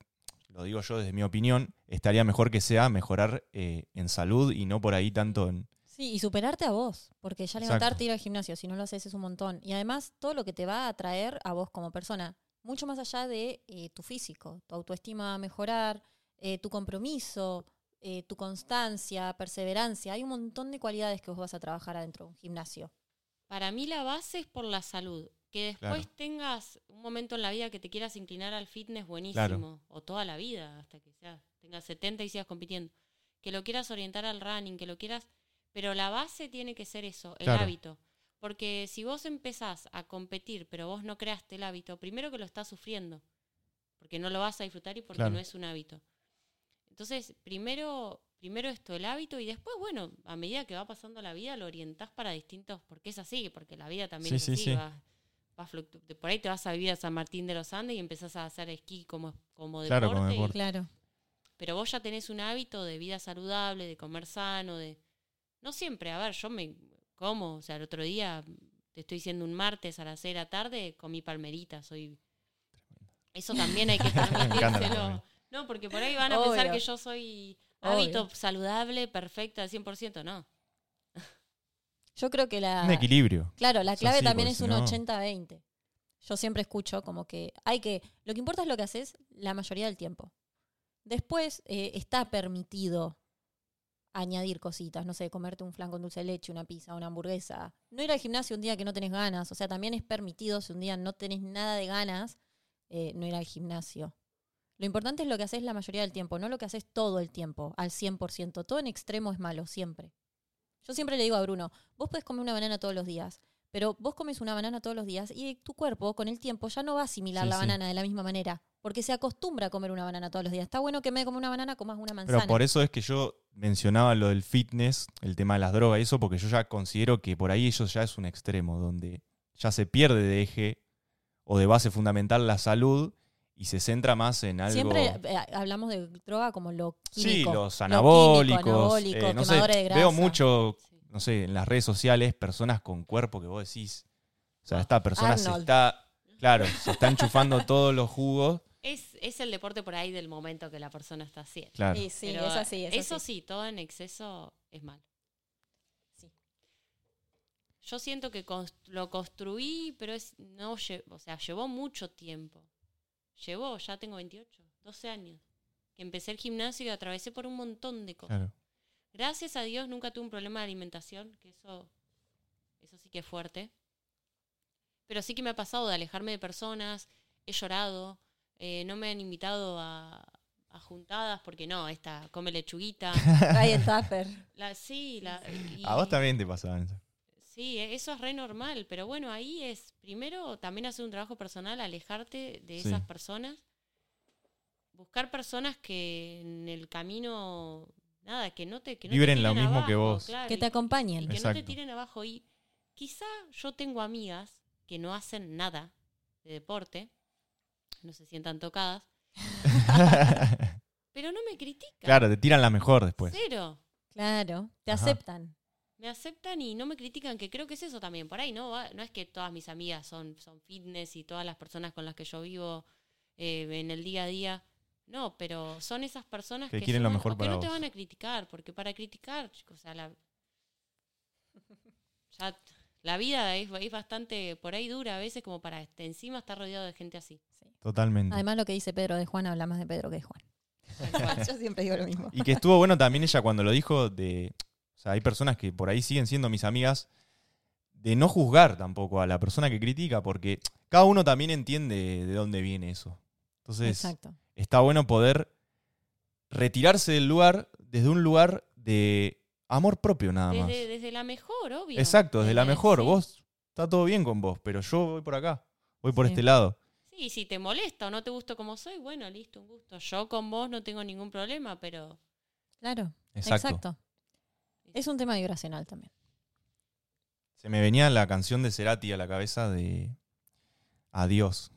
lo digo yo desde mi opinión, estaría mejor que sea mejorar eh, en salud y no por ahí tanto en, Sí, y superarte a vos, porque ya Exacto. levantarte e ir al gimnasio, si no lo haces es un montón. Y además, todo lo que te va a atraer a vos como persona, mucho más allá de eh, tu físico, tu autoestima va a mejorar, eh, tu compromiso, eh, tu constancia, perseverancia. Hay un montón de cualidades que vos vas a trabajar adentro de un gimnasio. Para mí la base es por la salud. Que después Claro. tengas un momento en la vida que te quieras inclinar al fitness, buenísimo. Claro. O toda la vida, hasta que sea, tengas 70 y sigas compitiendo. Que lo quieras orientar al running, que lo quieras... Pero la base tiene que ser eso, el Claro. hábito. Porque si vos empezás a competir, pero vos no creaste el hábito, primero que lo estás sufriendo, porque no lo vas a disfrutar y porque Claro. no es un hábito. Entonces, primero, primero esto, el hábito, y después, bueno, a medida que va pasando la vida, lo orientás para distintos, porque es así, porque la vida también Sí, es sí, así, sí. va- va por ahí te vas a vivir a San Martín de los Andes y empezás a hacer esquí como, como Claro, deporte, como y- deporte. Claro. pero vos ya tenés un hábito de vida saludable, de comer sano, de... No siempre, a ver, yo me como, o sea, el otro día, te estoy diciendo un martes a las 6 de la tarde, comí palmerita, soy... Eso también hay que palmerita. No, porque por ahí van a pensar que yo soy Obvio. hábito saludable, perfecta, al 100%, no. Yo creo que la. Un equilibrio. Claro, la clave también es si un no- 80-20. Yo siempre escucho como que hay que. Lo que importa es lo que haces la mayoría del tiempo. Después eh, está permitido añadir cositas, no sé, comerte un flan con dulce de leche, una pizza, una hamburguesa. No ir al gimnasio un día que no tenés ganas. O sea, también es permitido si un día no tenés nada de ganas, eh, no ir al gimnasio. Lo importante es lo que haces la mayoría del tiempo, no lo que haces todo el tiempo, al 100%. Todo en extremo es malo, siempre. Yo siempre le digo a Bruno, vos podés comer una banana todos los días, pero vos comes una banana todos los días y tu cuerpo con el tiempo ya no va a asimilar Sí, la sí. banana de la misma manera, porque se acostumbra a comer una banana todos los días. Está bueno que me come una banana, comas una manzana. Pero por eso es que yo mencionaba lo del fitness, el tema de las drogas y eso, porque yo ya considero que por ahí eso ya es un extremo, donde ya se pierde de eje o de base fundamental la salud y se centra más en algo... Siempre eh, hablamos de droga como lo sí, químico. los lo anabólicos. químico, anabólico, eh, no sé, de grasa. veo mucho, Sí. no sé, en las redes sociales personas con cuerpo que vos decís, o sea, esta persona se está, claro, se está enchufando todos los jugos, Es, es el deporte por ahí del momento que la persona está haciendo. claro. Sí, sí, Pero es así. es eso así. sí, todo en exceso es malo. Sí. Yo siento que lo construí, pero es no lle- o sea, llevó mucho tiempo. Llevó, ya tengo 28, 12 años. Que empecé el gimnasio y atravesé por un montón de cosas. claro. Gracias a Dios nunca tuve un problema de alimentación, que eso, eso sí que es fuerte. Pero sí que me ha pasado de alejarme de personas, he llorado, eh, no me han invitado a, a juntadas porque no, esta come lechuguita. Trae el tupper. La, sí, la, y- A vos también te pasaban eso. Sí, e- eso es re normal, pero bueno, ahí es primero también hacer un trabajo personal, alejarte de Sí. esas personas, buscar personas que en el camino, nada, que no te que no te Vibren lo tiren mismo que abajo, vos. claro, Que te y acompañen. que no te tiren abajo. Y quizá yo tengo amigas que no hacen nada de deporte, no se sientan tocadas, pero no me critican. claro, te tiran la mejor después. Cero. Claro, te Ajá. aceptan. Me aceptan y no me critican, que creo que es eso también. Por ahí no, no es que todas mis amigas son, son fitness y todas las personas con las que yo vivo eh, en el día a día. No, pero son esas personas Que que, quieren lo mejor o que para no te van a criticar, porque para criticar, chicos, o sea, la, ya la vida es, es bastante por ahí dura a veces como para este, encima estar rodeado de gente así. Totalmente. Además, lo que dice Pedro de Juan habla más de Pedro que de Juan. Yo siempre digo lo mismo. Y que estuvo bueno también ella cuando lo dijo de... O sea, hay personas que por ahí siguen siendo mis amigas, de no juzgar tampoco a la persona que critica, porque cada uno también entiende de dónde viene eso. Entonces, Exacto. está bueno poder retirarse del lugar desde un lugar de amor propio nada más. Desde, desde la mejor, obvio. Exacto, desde la mejor. sí. Vos, está todo bien con vos, pero yo voy por acá, voy por Sí. este lado. Sí, si te molesta o no te gusto como soy, bueno, listo, un gusto. Yo con vos no tengo ningún problema, pero Claro. Exacto. Exacto. Es un tema vibracional también. Se me venía la canción de Cerati a la cabeza de Adiós,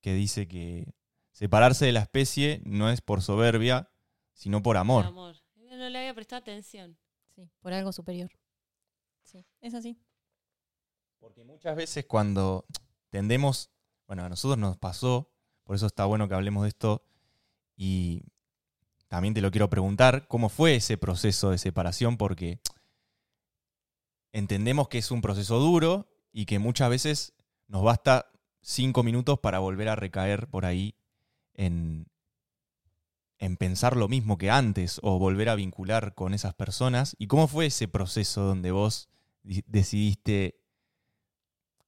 que dice que separarse de la especie no es por soberbia, sino por amor. amor. No le había prestado atención. Sí, por algo superior. Sí, es así. Porque muchas veces cuando tendemos, bueno, a nosotros nos pasó, por eso está bueno que hablemos de esto, y también te lo quiero preguntar, ¿cómo fue ese proceso de separación? Porque entendemos que es un proceso duro y que muchas veces nos basta cinco minutos para volver a recaer por ahí en, en pensar lo mismo que antes o volver a vincular con esas personas. ¿Y cómo fue ese proceso donde vos di- decidiste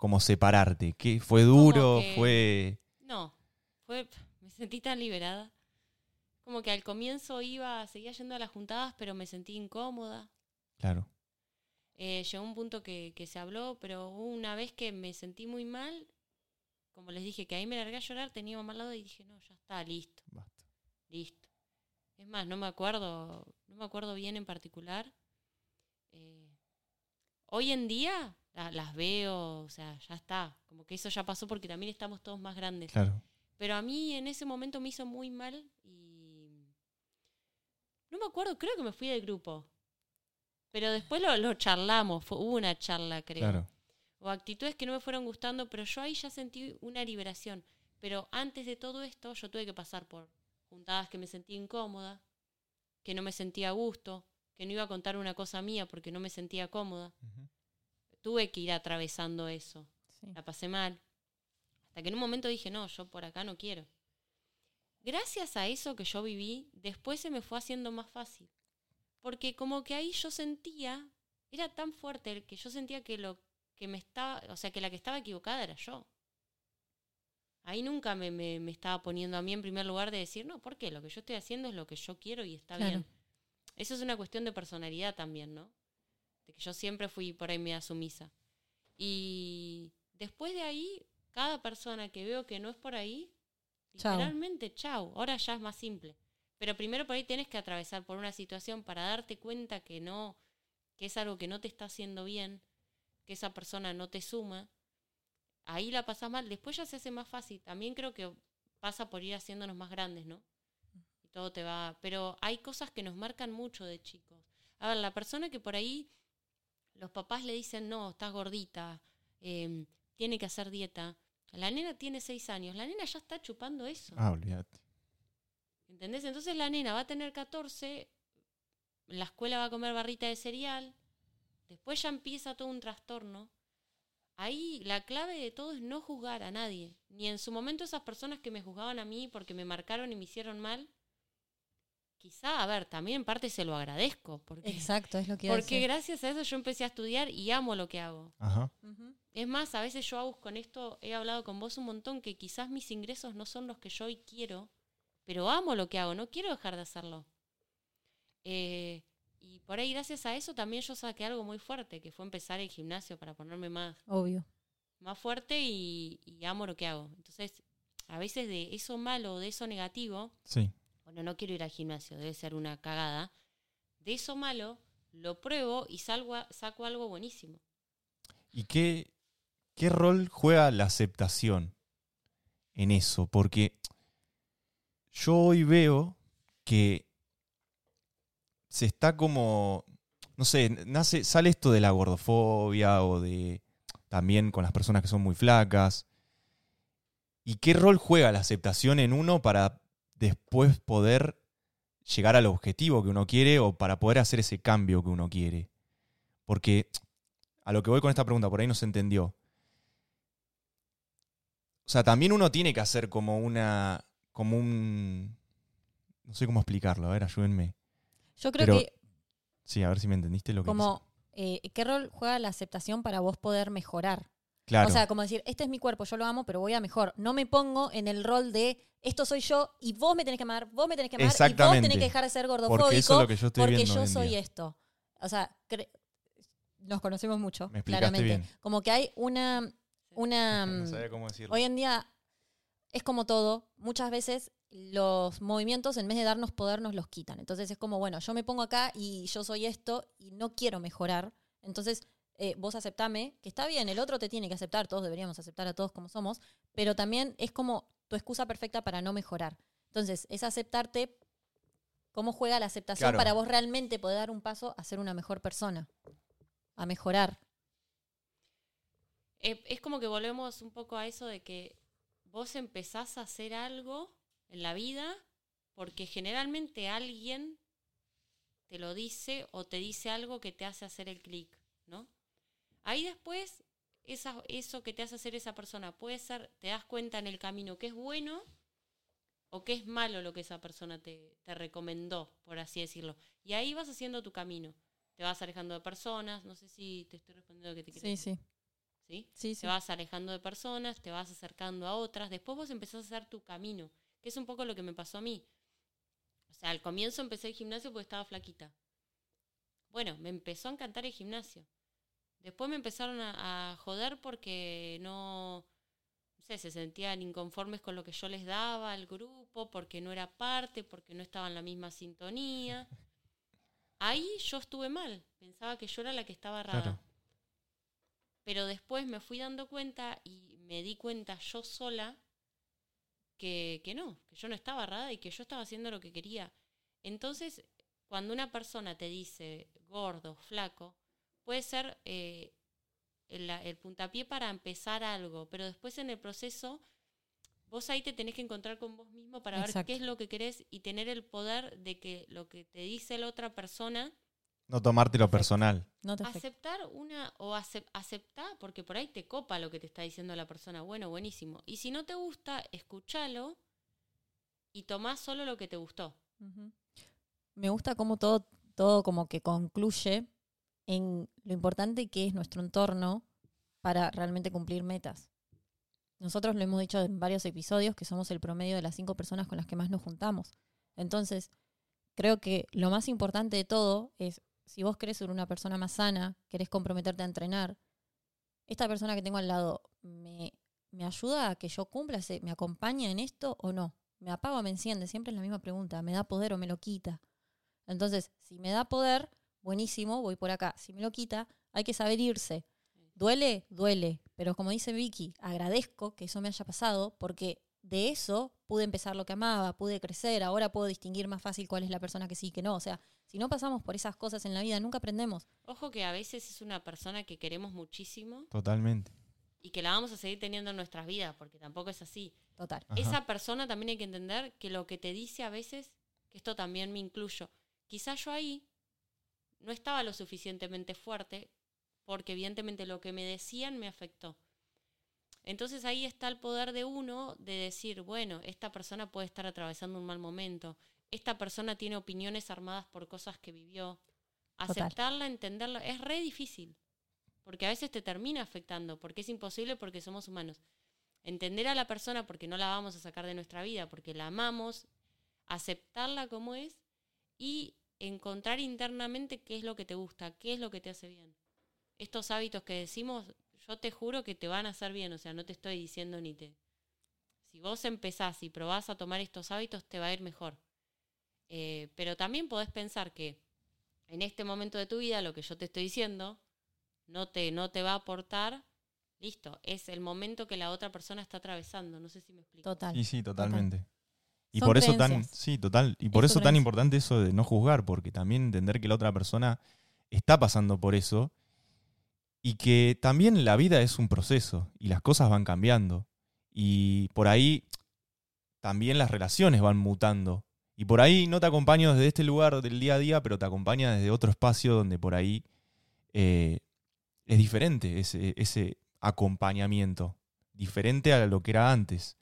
como separarte? ¿Qué, ¿Fue duro? que- ¿Fue...? No, fue, me sentí tan liberada. Como que al comienzo iba, seguía yendo a las juntadas, pero me sentí incómoda. Claro. Eh, llegó un punto que, que se habló, pero una vez que me sentí muy mal, como les dije, que ahí me largué a llorar, tenía mamá al lado y dije, no, ya está, listo, Basta. listo. Es más, no me acuerdo, no me acuerdo bien en particular. Eh, hoy en día la- las veo, o sea, ya está, como que eso ya pasó porque también estamos todos más grandes. Claro. Pero a mí en ese momento me hizo muy mal y no me acuerdo, creo que me fui del grupo. Pero después lo, lo charlamos, fue, hubo una charla, creo. Claro. O actitudes que no me fueron gustando, pero yo ahí ya sentí una liberación. Pero antes de todo esto, yo tuve que pasar por juntadas que me sentía incómoda, que no me sentía a gusto, que no iba a contar una cosa mía porque no me sentía cómoda. Ujú. Tuve que ir atravesando eso Sí. la pasé mal. Hasta que en un momento dije, no, yo por acá no quiero. Gracias a eso que yo viví, después se me fue haciendo más fácil. Porque como que ahí yo sentía, era tan fuerte el que yo sentía que lo que me estaba, o sea, que la que estaba equivocada era yo. Ahí nunca me, me- me estaba poniendo a mí en primer lugar de decir, no, ¿por qué? Lo que yo estoy haciendo es lo que yo quiero y está Claro. bien. Eso es una cuestión de personalidad también, ¿no? De que yo siempre fui por ahí media sumisa. Y después de ahí, cada persona que veo que no es por ahí, Chau. literalmente, chau. Ahora ya es más simple. Pero primero por ahí tienes que atravesar por una situación para darte cuenta que no, que es algo que no te está haciendo bien, que esa persona no te suma. Ahí la pasas mal. Después ya se hace más fácil. También creo que pasa por ir haciéndonos más grandes, ¿no? Y todo te va. Pero hay cosas que nos marcan mucho de chicos. A ver, la persona que por ahí los papás le dicen, no, estás gordita, eh, tiene que hacer dieta. La nena tiene seis años, la nena ya está chupando eso. Ah, olvídate. ¿Entendés? Entonces la nena va a tener 14, en la escuela va a comer barrita de cereal, después ya empieza todo un trastorno. Ahí la clave de todo es no juzgar a nadie. Ni en su momento esas personas que me juzgaban a mí porque me marcaron y me hicieron mal, quizá, a ver, también en parte se lo agradezco. Porque, Exacto, es lo que porque decir. gracias a eso yo empecé a estudiar y amo lo que hago. Ajá. Es más, a veces yo, Agus, con esto he hablado con vos un montón que quizás mis ingresos no son los que yo hoy quiero, pero amo lo que hago, no quiero dejar de hacerlo. Eh, y por ahí, gracias a eso, también yo saqué algo muy fuerte, que fue empezar el gimnasio para ponerme más, Obvio. más fuerte y, y amo lo que hago. Entonces, a veces de eso malo o de eso negativo, Sí. Bueno, no quiero ir al gimnasio, debe ser una cagada, de eso malo lo pruebo y salgo saco algo buenísimo. ¿Y qué, qué rol juega la aceptación en eso? Porque yo hoy veo que se está como, no sé, nace, sale esto de la gordofobia o de también con las personas que son muy flacas. ¿Y qué rol juega la aceptación en uno para después poder llegar al objetivo que uno quiere o para poder hacer ese cambio que uno quiere? Porque a lo que voy con esta pregunta, por ahí no se entendió. O sea, también uno tiene que hacer como una. como un. No sé cómo explicarlo, a ver, ayúdenme. Yo creo Pero- que Sí, a ver si me entendiste lo que como eh, qué rol juega la aceptación para vos poder mejorar. Claro. O sea, como decir, este es mi cuerpo, yo lo amo, pero voy a mejor. No me pongo en el rol de esto soy yo y vos me tenés que amar, vos me tenés que amar y vos tenés que dejar de ser gordofóbico porque eso es lo que yo estoy porque viendo. yo hoy en soy esto. O sea, cre- nos conocemos mucho, Me claramente. bien. Como que hay una, una No mm, sabía cómo decirlo. hoy en día es como todo, muchas veces los movimientos en vez de darnos poder nos los quitan. Entonces es como, bueno, yo me pongo acá y yo soy esto y no quiero mejorar. Entonces eh, vos aceptame, que está bien, el otro te tiene que aceptar, todos deberíamos aceptar a todos como somos, pero también es como tu excusa perfecta para no mejorar. Entonces es aceptarte, cómo juega la aceptación Claro. para vos realmente poder dar un paso a ser una mejor persona, a mejorar. Eh, es como que volvemos un poco a eso de que vos empezás a hacer algo en la vida porque generalmente alguien te lo dice o te dice algo que te hace hacer el clic, ¿no? Ahí después, esa- eso que te hace hacer esa persona puede ser, te das cuenta en el camino que es bueno o que es malo lo que esa persona te, te recomendó, por así decirlo. Y ahí vas haciendo tu camino. Te vas alejando de personas, no sé si te estoy respondiendo lo que te quiero Sí, decir. sí. ¿sí? Sí, sí. Te vas alejando de personas, te vas acercando a otras, después vos empezás a hacer tu camino, que es un poco lo que me pasó a mí. O sea, al comienzo empecé el gimnasio porque estaba flaquita. Bueno, me empezó a encantar el gimnasio. Después me empezaron a, a joder porque no, no sé, se sentían inconformes con lo que yo les daba al grupo, porque no era parte, porque no estaba en la misma sintonía. Ahí yo estuve mal, pensaba que yo era la que estaba. Claro. Pero después me fui dando cuenta y me di cuenta yo sola que, que no, que yo no estaba errada y que yo estaba haciendo lo que quería. Entonces, cuando una persona te dice gordo, flaco, puede ser eh, el, el puntapié para empezar algo, pero después en el proceso vos ahí te tenés que encontrar con vos mismo para ver qué es lo que querés y tener el poder de que lo que te dice la otra persona No tomártelo Perfecto. personal. No te afecta. aceptar una o acep- aceptar porque por ahí te copa lo que te está diciendo la persona bueno buenísimo y si no te gusta escúchalo y tomá solo lo que te gustó. Me gusta cómo todo, todo como que concluye en lo importante que es nuestro entorno para realmente cumplir metas. Nosotros lo hemos dicho en varios episodios que somos el promedio de las cinco personas con las que más nos juntamos. Entonces, creo que lo más importante de todo es, si vos querés ser una persona más sana, querés comprometerte a entrenar, esta persona que tengo al lado me, me ayuda a que yo cumpla, ese- me acompaña en esto o no. Me apaga o me enciende, siempre es la misma pregunta, ¿me da poder o me lo quita? Entonces, si me da poder, buenísimo, voy por acá. Si me lo quita, hay que saber irse. ¿Duele? Duele. Pero como dice Vicky, agradezco que eso me haya pasado porque de eso pude empezar lo que amaba, pude crecer, ahora puedo distinguir más fácil cuál es la persona que sí y que no. O sea, si no pasamos por esas cosas en la vida, nunca aprendemos. ojo que a veces es una persona que queremos muchísimo Totalmente. y que la vamos a seguir teniendo en nuestras vidas porque tampoco es así Total. Ajá. esa persona también hay que entender que lo que te dice a veces que esto también me incluyo quizás yo ahí no estaba lo suficientemente fuerte porque evidentemente lo que me decían me afectó. Entonces ahí está el poder de uno de decir, bueno, esta persona puede estar atravesando un mal momento, esta persona tiene opiniones armadas por cosas que vivió. Total. Aceptarla, entenderla, es re difícil, porque a veces te termina afectando, porque es imposible porque somos humanos. Entender a la persona porque no la vamos a sacar de nuestra vida, porque la amamos, aceptarla como es y encontrar internamente qué es lo que te gusta, qué es lo que te hace bien. Estos hábitos que decimos, yo te juro que te van a hacer bien, o sea, no te estoy diciendo ni te... Si vos empezás y probás a tomar estos hábitos, te va a ir mejor. Eh, pero también podés pensar que en este momento de tu vida, lo que yo te estoy diciendo, no te, no te va a aportar, listo, es el momento que la otra persona está atravesando, no sé si me explico. Total. Sí, sí, totalmente. Y Son por eso tan, sí, total. Y por Es eso tan creencia. importante eso de no juzgar, porque también entender que la otra persona está pasando por eso y que también la vida es un proceso y las cosas van cambiando. Y por ahí también las relaciones van mutando. Y por ahí no te acompaño desde este lugar del día a día, pero te acompaña desde otro espacio donde por ahí eh, es diferente ese, ese acompañamiento. Diferente a lo que era antes.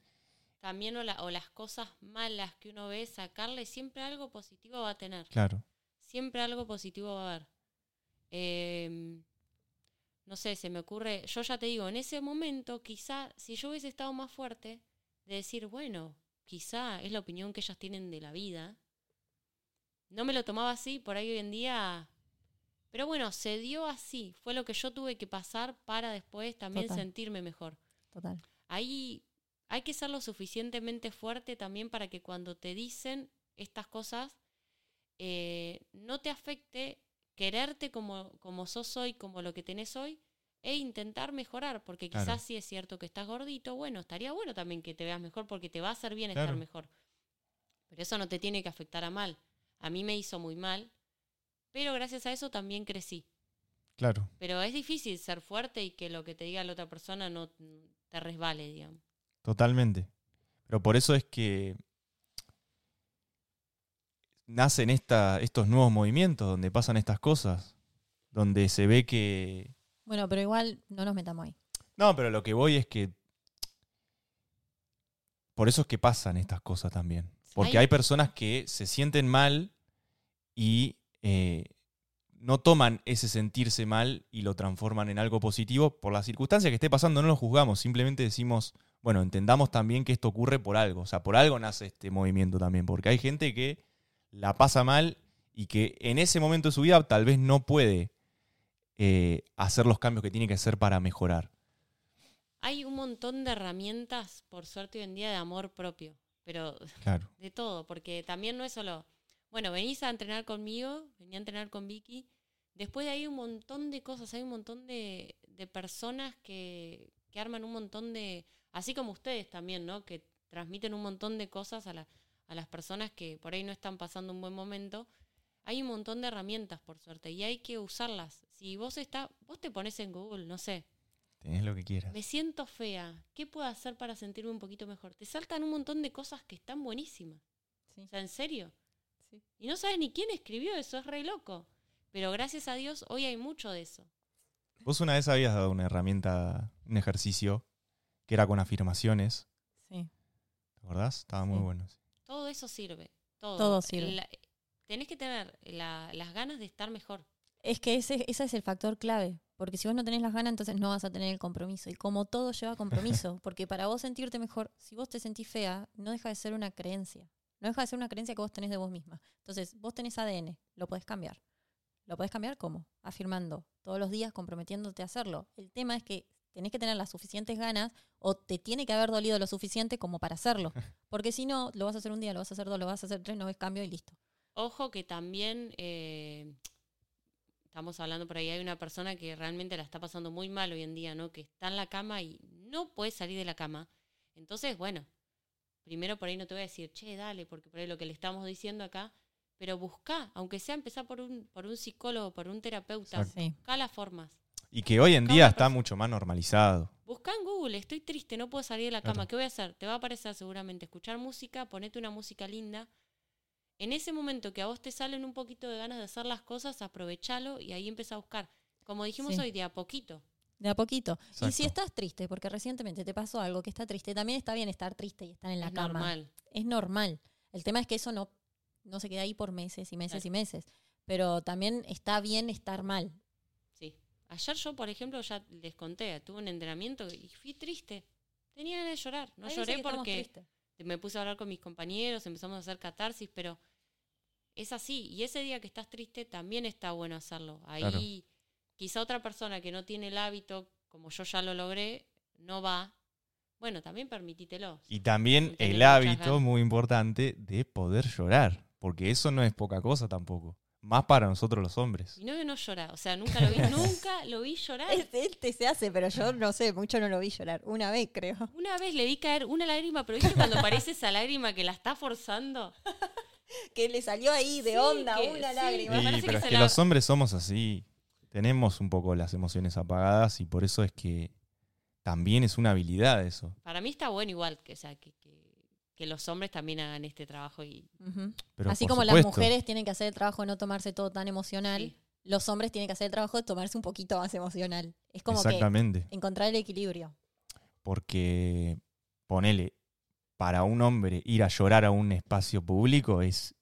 También o, la- o las cosas malas que uno ve, sacarle siempre algo positivo va a tener. Claro. Siempre algo positivo va a haber. Eh, no sé, se me ocurre, yo ya te digo, en ese momento quizá, si yo hubiese estado más fuerte, de decir, bueno, quizá es la opinión que ellas tienen de la vida, no me lo tomaba así, por ahí hoy en día... Pero bueno, se dio así, fue lo que yo tuve que pasar para después también Total. sentirme mejor. Total. Ahí hay que ser lo suficientemente fuerte también para que cuando te dicen estas cosas eh, no te afecte quererte como, como sos hoy, como lo que tenés hoy, e intentar mejorar, porque quizás Claro. si es cierto que estás gordito, bueno, estaría bueno también que te veas mejor porque te va a hacer bien Claro. estar mejor. Pero eso no te tiene que afectar a mal. A mí me hizo muy mal, pero gracias a eso también crecí. Claro. Pero es difícil ser fuerte y que lo que te diga la otra persona no te resbale, digamos. Totalmente. Pero por eso es que nacen esta, estos nuevos movimientos donde pasan estas cosas, donde se ve que... Bueno, pero igual no nos metamos ahí. No, pero lo que voy es que... Por eso es que pasan estas cosas también. Porque Hay- hay personas que se sienten mal y eh, no toman ese sentirse mal y lo transforman en algo positivo por la circunstancia que esté pasando. No lo juzgamos, simplemente decimos, bueno, entendamos también que esto ocurre por algo. O sea, por algo nace este movimiento también. Porque hay gente que la pasa mal y que en ese momento de su vida tal vez no puede eh, hacer los cambios que tiene que hacer para mejorar. Hay un montón de herramientas, por suerte hoy en día, de amor propio, pero Claro. de todo, porque también no es solo, bueno, venís a entrenar conmigo, venía a entrenar con Vicky, después de ahí un montón de cosas, hay un montón de, de personas que, que arman un montón de, así como ustedes también, ¿no? Que transmiten un montón de cosas a, la- a las personas que por ahí no están pasando un buen momento. Hay un montón de herramientas, por suerte, y hay que usarlas. Si vos está, vos te pones en Google, no sé, Tenés lo que quieras. me siento fea, ¿qué puedo hacer para sentirme un poquito mejor? Te saltan un montón de cosas que están buenísimas. Sí. O sea, ¿en serio? Sí. Y no sabes ni quién escribió eso, es re loco. Pero gracias a Dios hoy hay mucho de eso. Vos una vez habías dado una herramienta, un ejercicio, que era con afirmaciones. Sí. ¿Te acordás? Estaba muy Sí. bueno. Todo eso sirve. Todo, Todo sirve. La- tenés que tener la- las ganas de estar mejor. Es que ese, ese es el factor clave. Porque si vos no tenés las ganas, entonces no vas a tener el compromiso. Y como todo lleva compromiso, porque para vos sentirte mejor, si vos te sentís fea, no deja de ser una creencia. No deja de ser una creencia que vos tenés de vos misma. Entonces, vos tenés ADN, lo podés cambiar. ¿Lo podés cambiar cómo? Afirmando, todos los días comprometiéndote a hacerlo. El tema es que tenés que tener las suficientes ganas o te tiene que haber dolido lo suficiente como para hacerlo. Porque si no, lo vas a hacer un día, lo vas a hacer dos, lo vas a hacer tres, no ves cambio y listo. Ojo que también eh, estamos hablando por ahí, hay una persona que realmente la está pasando muy mal hoy en día, ¿no? Que está en la cama y no puede salir de la cama. Entonces, bueno, primero por ahí no te voy a decir, che, dale, porque por ahí lo que le estamos diciendo acá, pero busca, aunque sea empezar por un, por un psicólogo, por un terapeuta. Sí. busca las formas. Y que hoy en día está persona- mucho más normalizado. Busca en Google, estoy triste, no puedo salir de la cama. Claro. ¿Qué voy a hacer? Te va a aparecer seguramente escuchar música, ponete una música linda. En ese momento que a vos te salen un poquito de ganas de hacer las cosas, aprovechalo y ahí empieza a buscar. Como dijimos Sí. hoy, de a poquito. De a poquito. Y si estás triste, porque recientemente te pasó algo que está triste, también está bien estar triste y estar en la es cama. normal. Es normal. El tema es que eso no, no se queda ahí por meses y meses Claro. y meses. Pero también está bien estar mal. Ayer yo, por ejemplo, ya les conté, tuve un entrenamiento y fui triste. Tenía ganas de llorar. No lloré porque me puse a hablar con mis compañeros, empezamos a hacer catarsis, pero es así. Y ese día que estás triste también está bueno hacerlo. Ahí Claro. quizá otra persona que no tiene el hábito, como yo ya lo logré, no va. Bueno, también permitítelo. Y también el hábito, muy importante, de poder llorar. Porque eso no es poca cosa tampoco. Más para nosotros los hombres. Y no de no llorar. O sea, nunca lo vi, nunca lo vi llorar. Este se hace, pero yo no sé, mucho no lo vi llorar. Una vez, creo. Una vez le vi caer una lágrima, pero ¿viste cuando parece esa lágrima que la está forzando? Que le salió ahí de Sí, onda que- una sí. lágrima. Sí, pero que es que la- los hombres somos así. Tenemos un poco las emociones apagadas y por eso es que también es una habilidad eso. Para mí está bueno igual, que, o sea, que, que, que los hombres también hagan este trabajo y. Pero Así como las mujeres tienen que hacer el trabajo de no tomarse todo tan emocional, Sí. los hombres tienen que hacer el trabajo de tomarse un poquito más emocional. Es como Exactamente. que encontrar el equilibrio. Porque, ponele, para un hombre ir a llorar a un espacio público es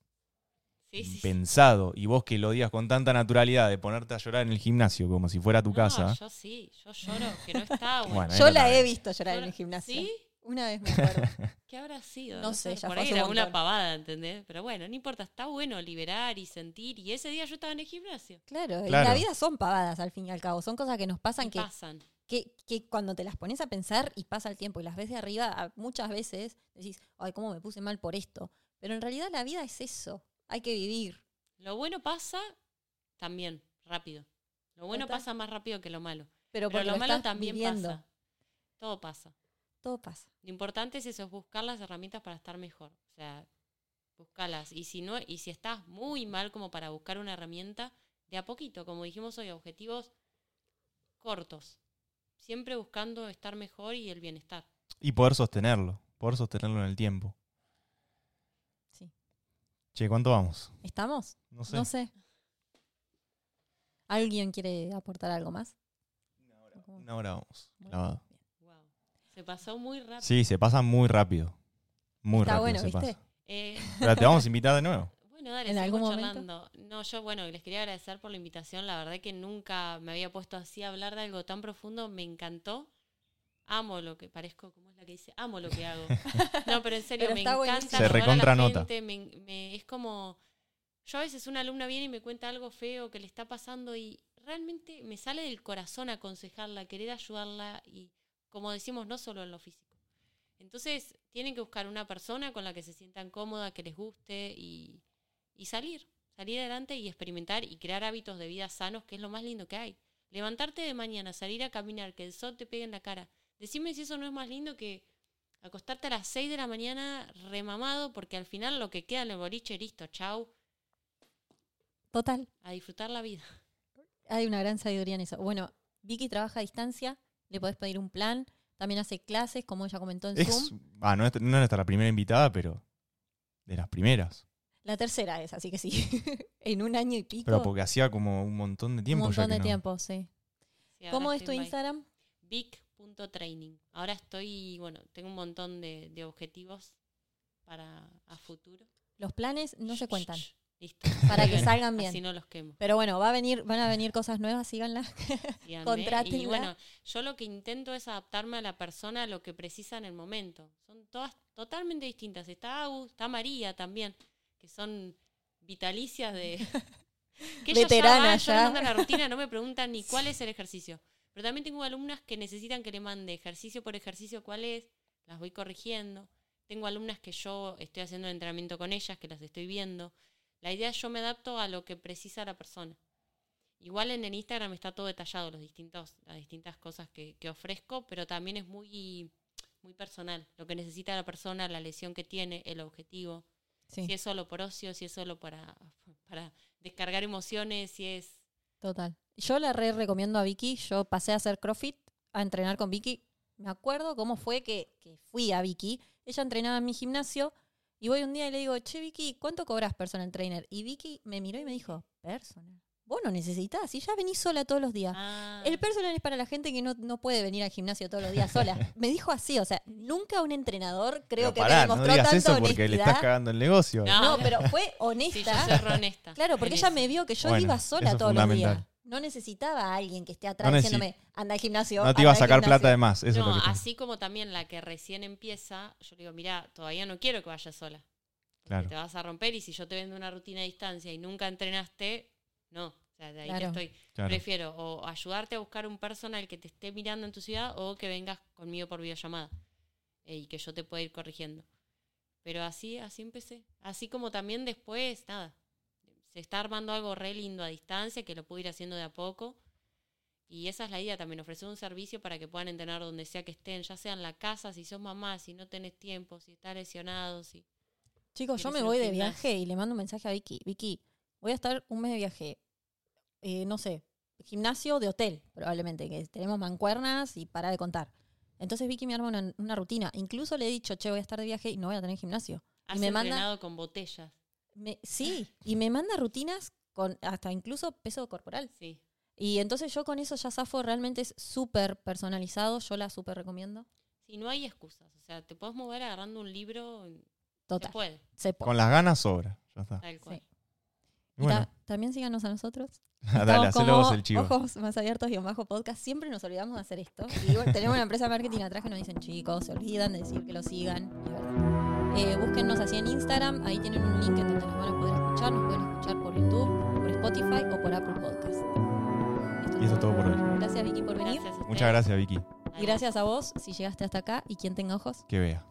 sí, sí, sí. pensado. Y vos que lo digas con tanta naturalidad de ponerte a llorar en el gimnasio como si fuera tu No, casa. Yo sí, yo lloro, que no está bueno. Yo la he visto llorar en el gimnasio. ¿Sí? Una vez me acuerdo. ¿Qué habrá sido? No sé, ya Por fue ahí hace un era una montón. pavada, ¿entendés? Pero bueno, no importa, está bueno liberar y sentir. Y ese día yo estaba en el gimnasio. Claro, y Claro. la vida son pavadas al fin y al cabo. Son cosas que nos pasan que, pasan. que, que cuando te las pones a pensar y pasa el tiempo y las ves de arriba, a- muchas veces decís, ay, cómo me puse mal por esto. Pero en realidad la vida es eso. Hay que vivir. Lo bueno pasa también, rápido. Lo bueno Total. pasa más rápido que lo malo. Pero, Pero porque lo lo malo estás también viviendo. pasa. Todo pasa. Todo pasa. Lo importante es eso, es buscar las herramientas para estar mejor. O sea, buscarlas. Y si no, y si estás muy mal como para buscar una herramienta, de a poquito, como dijimos hoy, objetivos cortos. Siempre buscando estar mejor y el bienestar. Y poder sostenerlo. Poder sostenerlo en el tiempo. Sí. Che, ¿cuánto vamos? ¿Estamos? No sé. No sé. ¿Alguien quiere aportar algo más? Una hora vamos. Muy clavado. Se pasó muy rápido. Sí, se pasa muy rápido. Muy Está rápido bueno, se ¿viste? pasa. Eh, Pero te vamos a invitar de nuevo. bueno, dale, ¿En seguimos algún momento? charlando. No, yo, bueno, les quería agradecer por la invitación. La verdad que nunca me había puesto así a hablar de algo tan profundo. Me encantó. Amo lo que parezco, ¿cómo es la que dice? Amo lo que hago. No, pero en serio, Pero me encanta. Se ayudar a la recontra nota. gente, me- me- es como Yo a veces una alumna viene y me cuenta algo feo que le está pasando y realmente me sale del corazón aconsejarla, querer ayudarla y, como decimos, no solo en lo físico. Entonces, tienen que buscar una persona con la que se sientan cómoda, que les guste y, y salir, salir adelante y experimentar y crear hábitos de vida sanos, que es lo más lindo que hay. Levantarte de mañana, salir a caminar, que el sol te pegue en la cara. Decime si eso no es más lindo que acostarte a las 6 de la mañana remamado, porque al final lo que queda en el boliche, listo, chau, Total. a disfrutar la vida. Hay una gran sabiduría en eso. Bueno, Vicky trabaja a distancia, le podés pedir un plan, también hace clases, como ella comentó en Es, Zoom. ah, no, es, no es hasta la primera invitada, pero de las primeras. La tercera es, así que sí. en un año y pico. Pero porque hacía como un montón de tiempo un ya montón que de no. tiempo, sí. ¿Cómo es tu Instagram? Vic.training. Ahora estoy, bueno, tengo un montón de, de objetivos para a futuro. Los planes no se Shh, cuentan. Listo. Para que Bien, salgan bien. Así no los quemo. Pero bueno, va a venir, van a venir cosas nuevas, síganla. síganme. Contrátenla. Y bueno, yo lo que intento es adaptarme a la persona a lo que precisa en el momento. Son todas totalmente distintas. Está Agus, está María también, que son vitalicias de... que Veteranas ya ya. van, yo les mando la rutina, no me preguntan ni cuál es el ejercicio. Pero también tengo alumnas que necesitan que le mande ejercicio por ejercicio cuál es, las voy corrigiendo. Tengo alumnas que yo estoy haciendo el entrenamiento con ellas, que las estoy viendo. La idea es yo me adapto a lo que precisa la persona. Igual en el Instagram está todo detallado, los distintos, las distintas cosas que, que ofrezco, pero también es muy, muy personal. Lo que necesita la persona, la lesión que tiene, el objetivo. Sí, Si es solo por ocio, si es solo para, para descargar emociones, si es... total. Yo la re recomiendo a Vicky. Yo pasé a hacer CrossFit, a entrenar con Vicky. Me acuerdo cómo fue que, que fui a Vicky. Ella entrenaba en mi gimnasio y voy un día y le digo, che, Vicky, ¿cuánto cobras personal trainer? Y Vicky me miró y me dijo, personal. Vos no necesitas, si ya venís sola todos los días. Ah, El personal es para la gente que no, no puede venir al gimnasio todos los días sola. Me dijo así, o sea, nunca un entrenador creo Pero que pará, me no demostró digas tanta eso porque le honestidad. estás cagando el negocio. No. No, pero fue sí, yo honesta. honesta. claro, porque en ella eso. me vio que yo Bueno, iba sola todos los días. No necesitaba a alguien que esté atrás No diciéndome, anda al gimnasio. No te iba a sacar plata gimnasio". de más. Eso no, es lo que te- así como también la que recién empieza, yo le digo, mira, todavía no quiero que vayas sola. Claro. Te vas a romper y si yo te vendo una rutina a distancia y nunca entrenaste, no. O sea, de ahí Claro. te estoy. Claro. Prefiero o ayudarte a buscar un personal que te esté mirando en tu ciudad o que vengas conmigo por videollamada eh, y que yo te pueda ir corrigiendo. Pero así, así empecé. Así como también después, nada, se está armando algo re lindo a distancia que lo puedo ir haciendo de a poco. Y esa es la idea también, ofrecer un servicio para que puedan entrenar donde sea que estén, ya sea en la casa, si sos mamá, si no tenés tiempo, si estás lesionado, si... Chicos, yo me voy de viaje y le mando un mensaje a Vicky. Vicky, voy a estar un mes de viaje. Eh, no sé, gimnasio de hotel, probablemente, que tenemos mancuernas y para de contar. Entonces Vicky me arma una, una rutina. Incluso le he dicho, che, voy a estar de viaje y no voy a tener gimnasio. Has me manda- con botellas, Me- sí, y me manda rutinas con hasta incluso peso corporal. sí. Y entonces yo con eso ya zafo, realmente es súper personalizado, yo la súper recomiendo. Si no hay excusas, o sea, te puedes mover agarrando un libro, se Total, puede, se puede. Con las ganas sobra. Ya está. tal cual. Sí. Y Bueno, ta- también síganos a nosotros. dale, como vos el chivo. Ojos más abiertos y en bajo podcast. Siempre nos olvidamos de hacer esto. Y bueno, tenemos una empresa de marketing atrás que nos dicen, chicos, se olvidan de decir que lo sigan. Y. Eh, búsquennos así en Instagram. Ahí tienen un link en donde nos van a poder escuchar. Nos pueden escuchar por YouTube, por Spotify o por Apple Podcast. Esto Y eso es todo por hoy. Gracias, Vicky, por venir. Gracias Muchas gracias, Vicky. Y gracias a vos si llegaste hasta acá y quien tenga ojos. Que vea.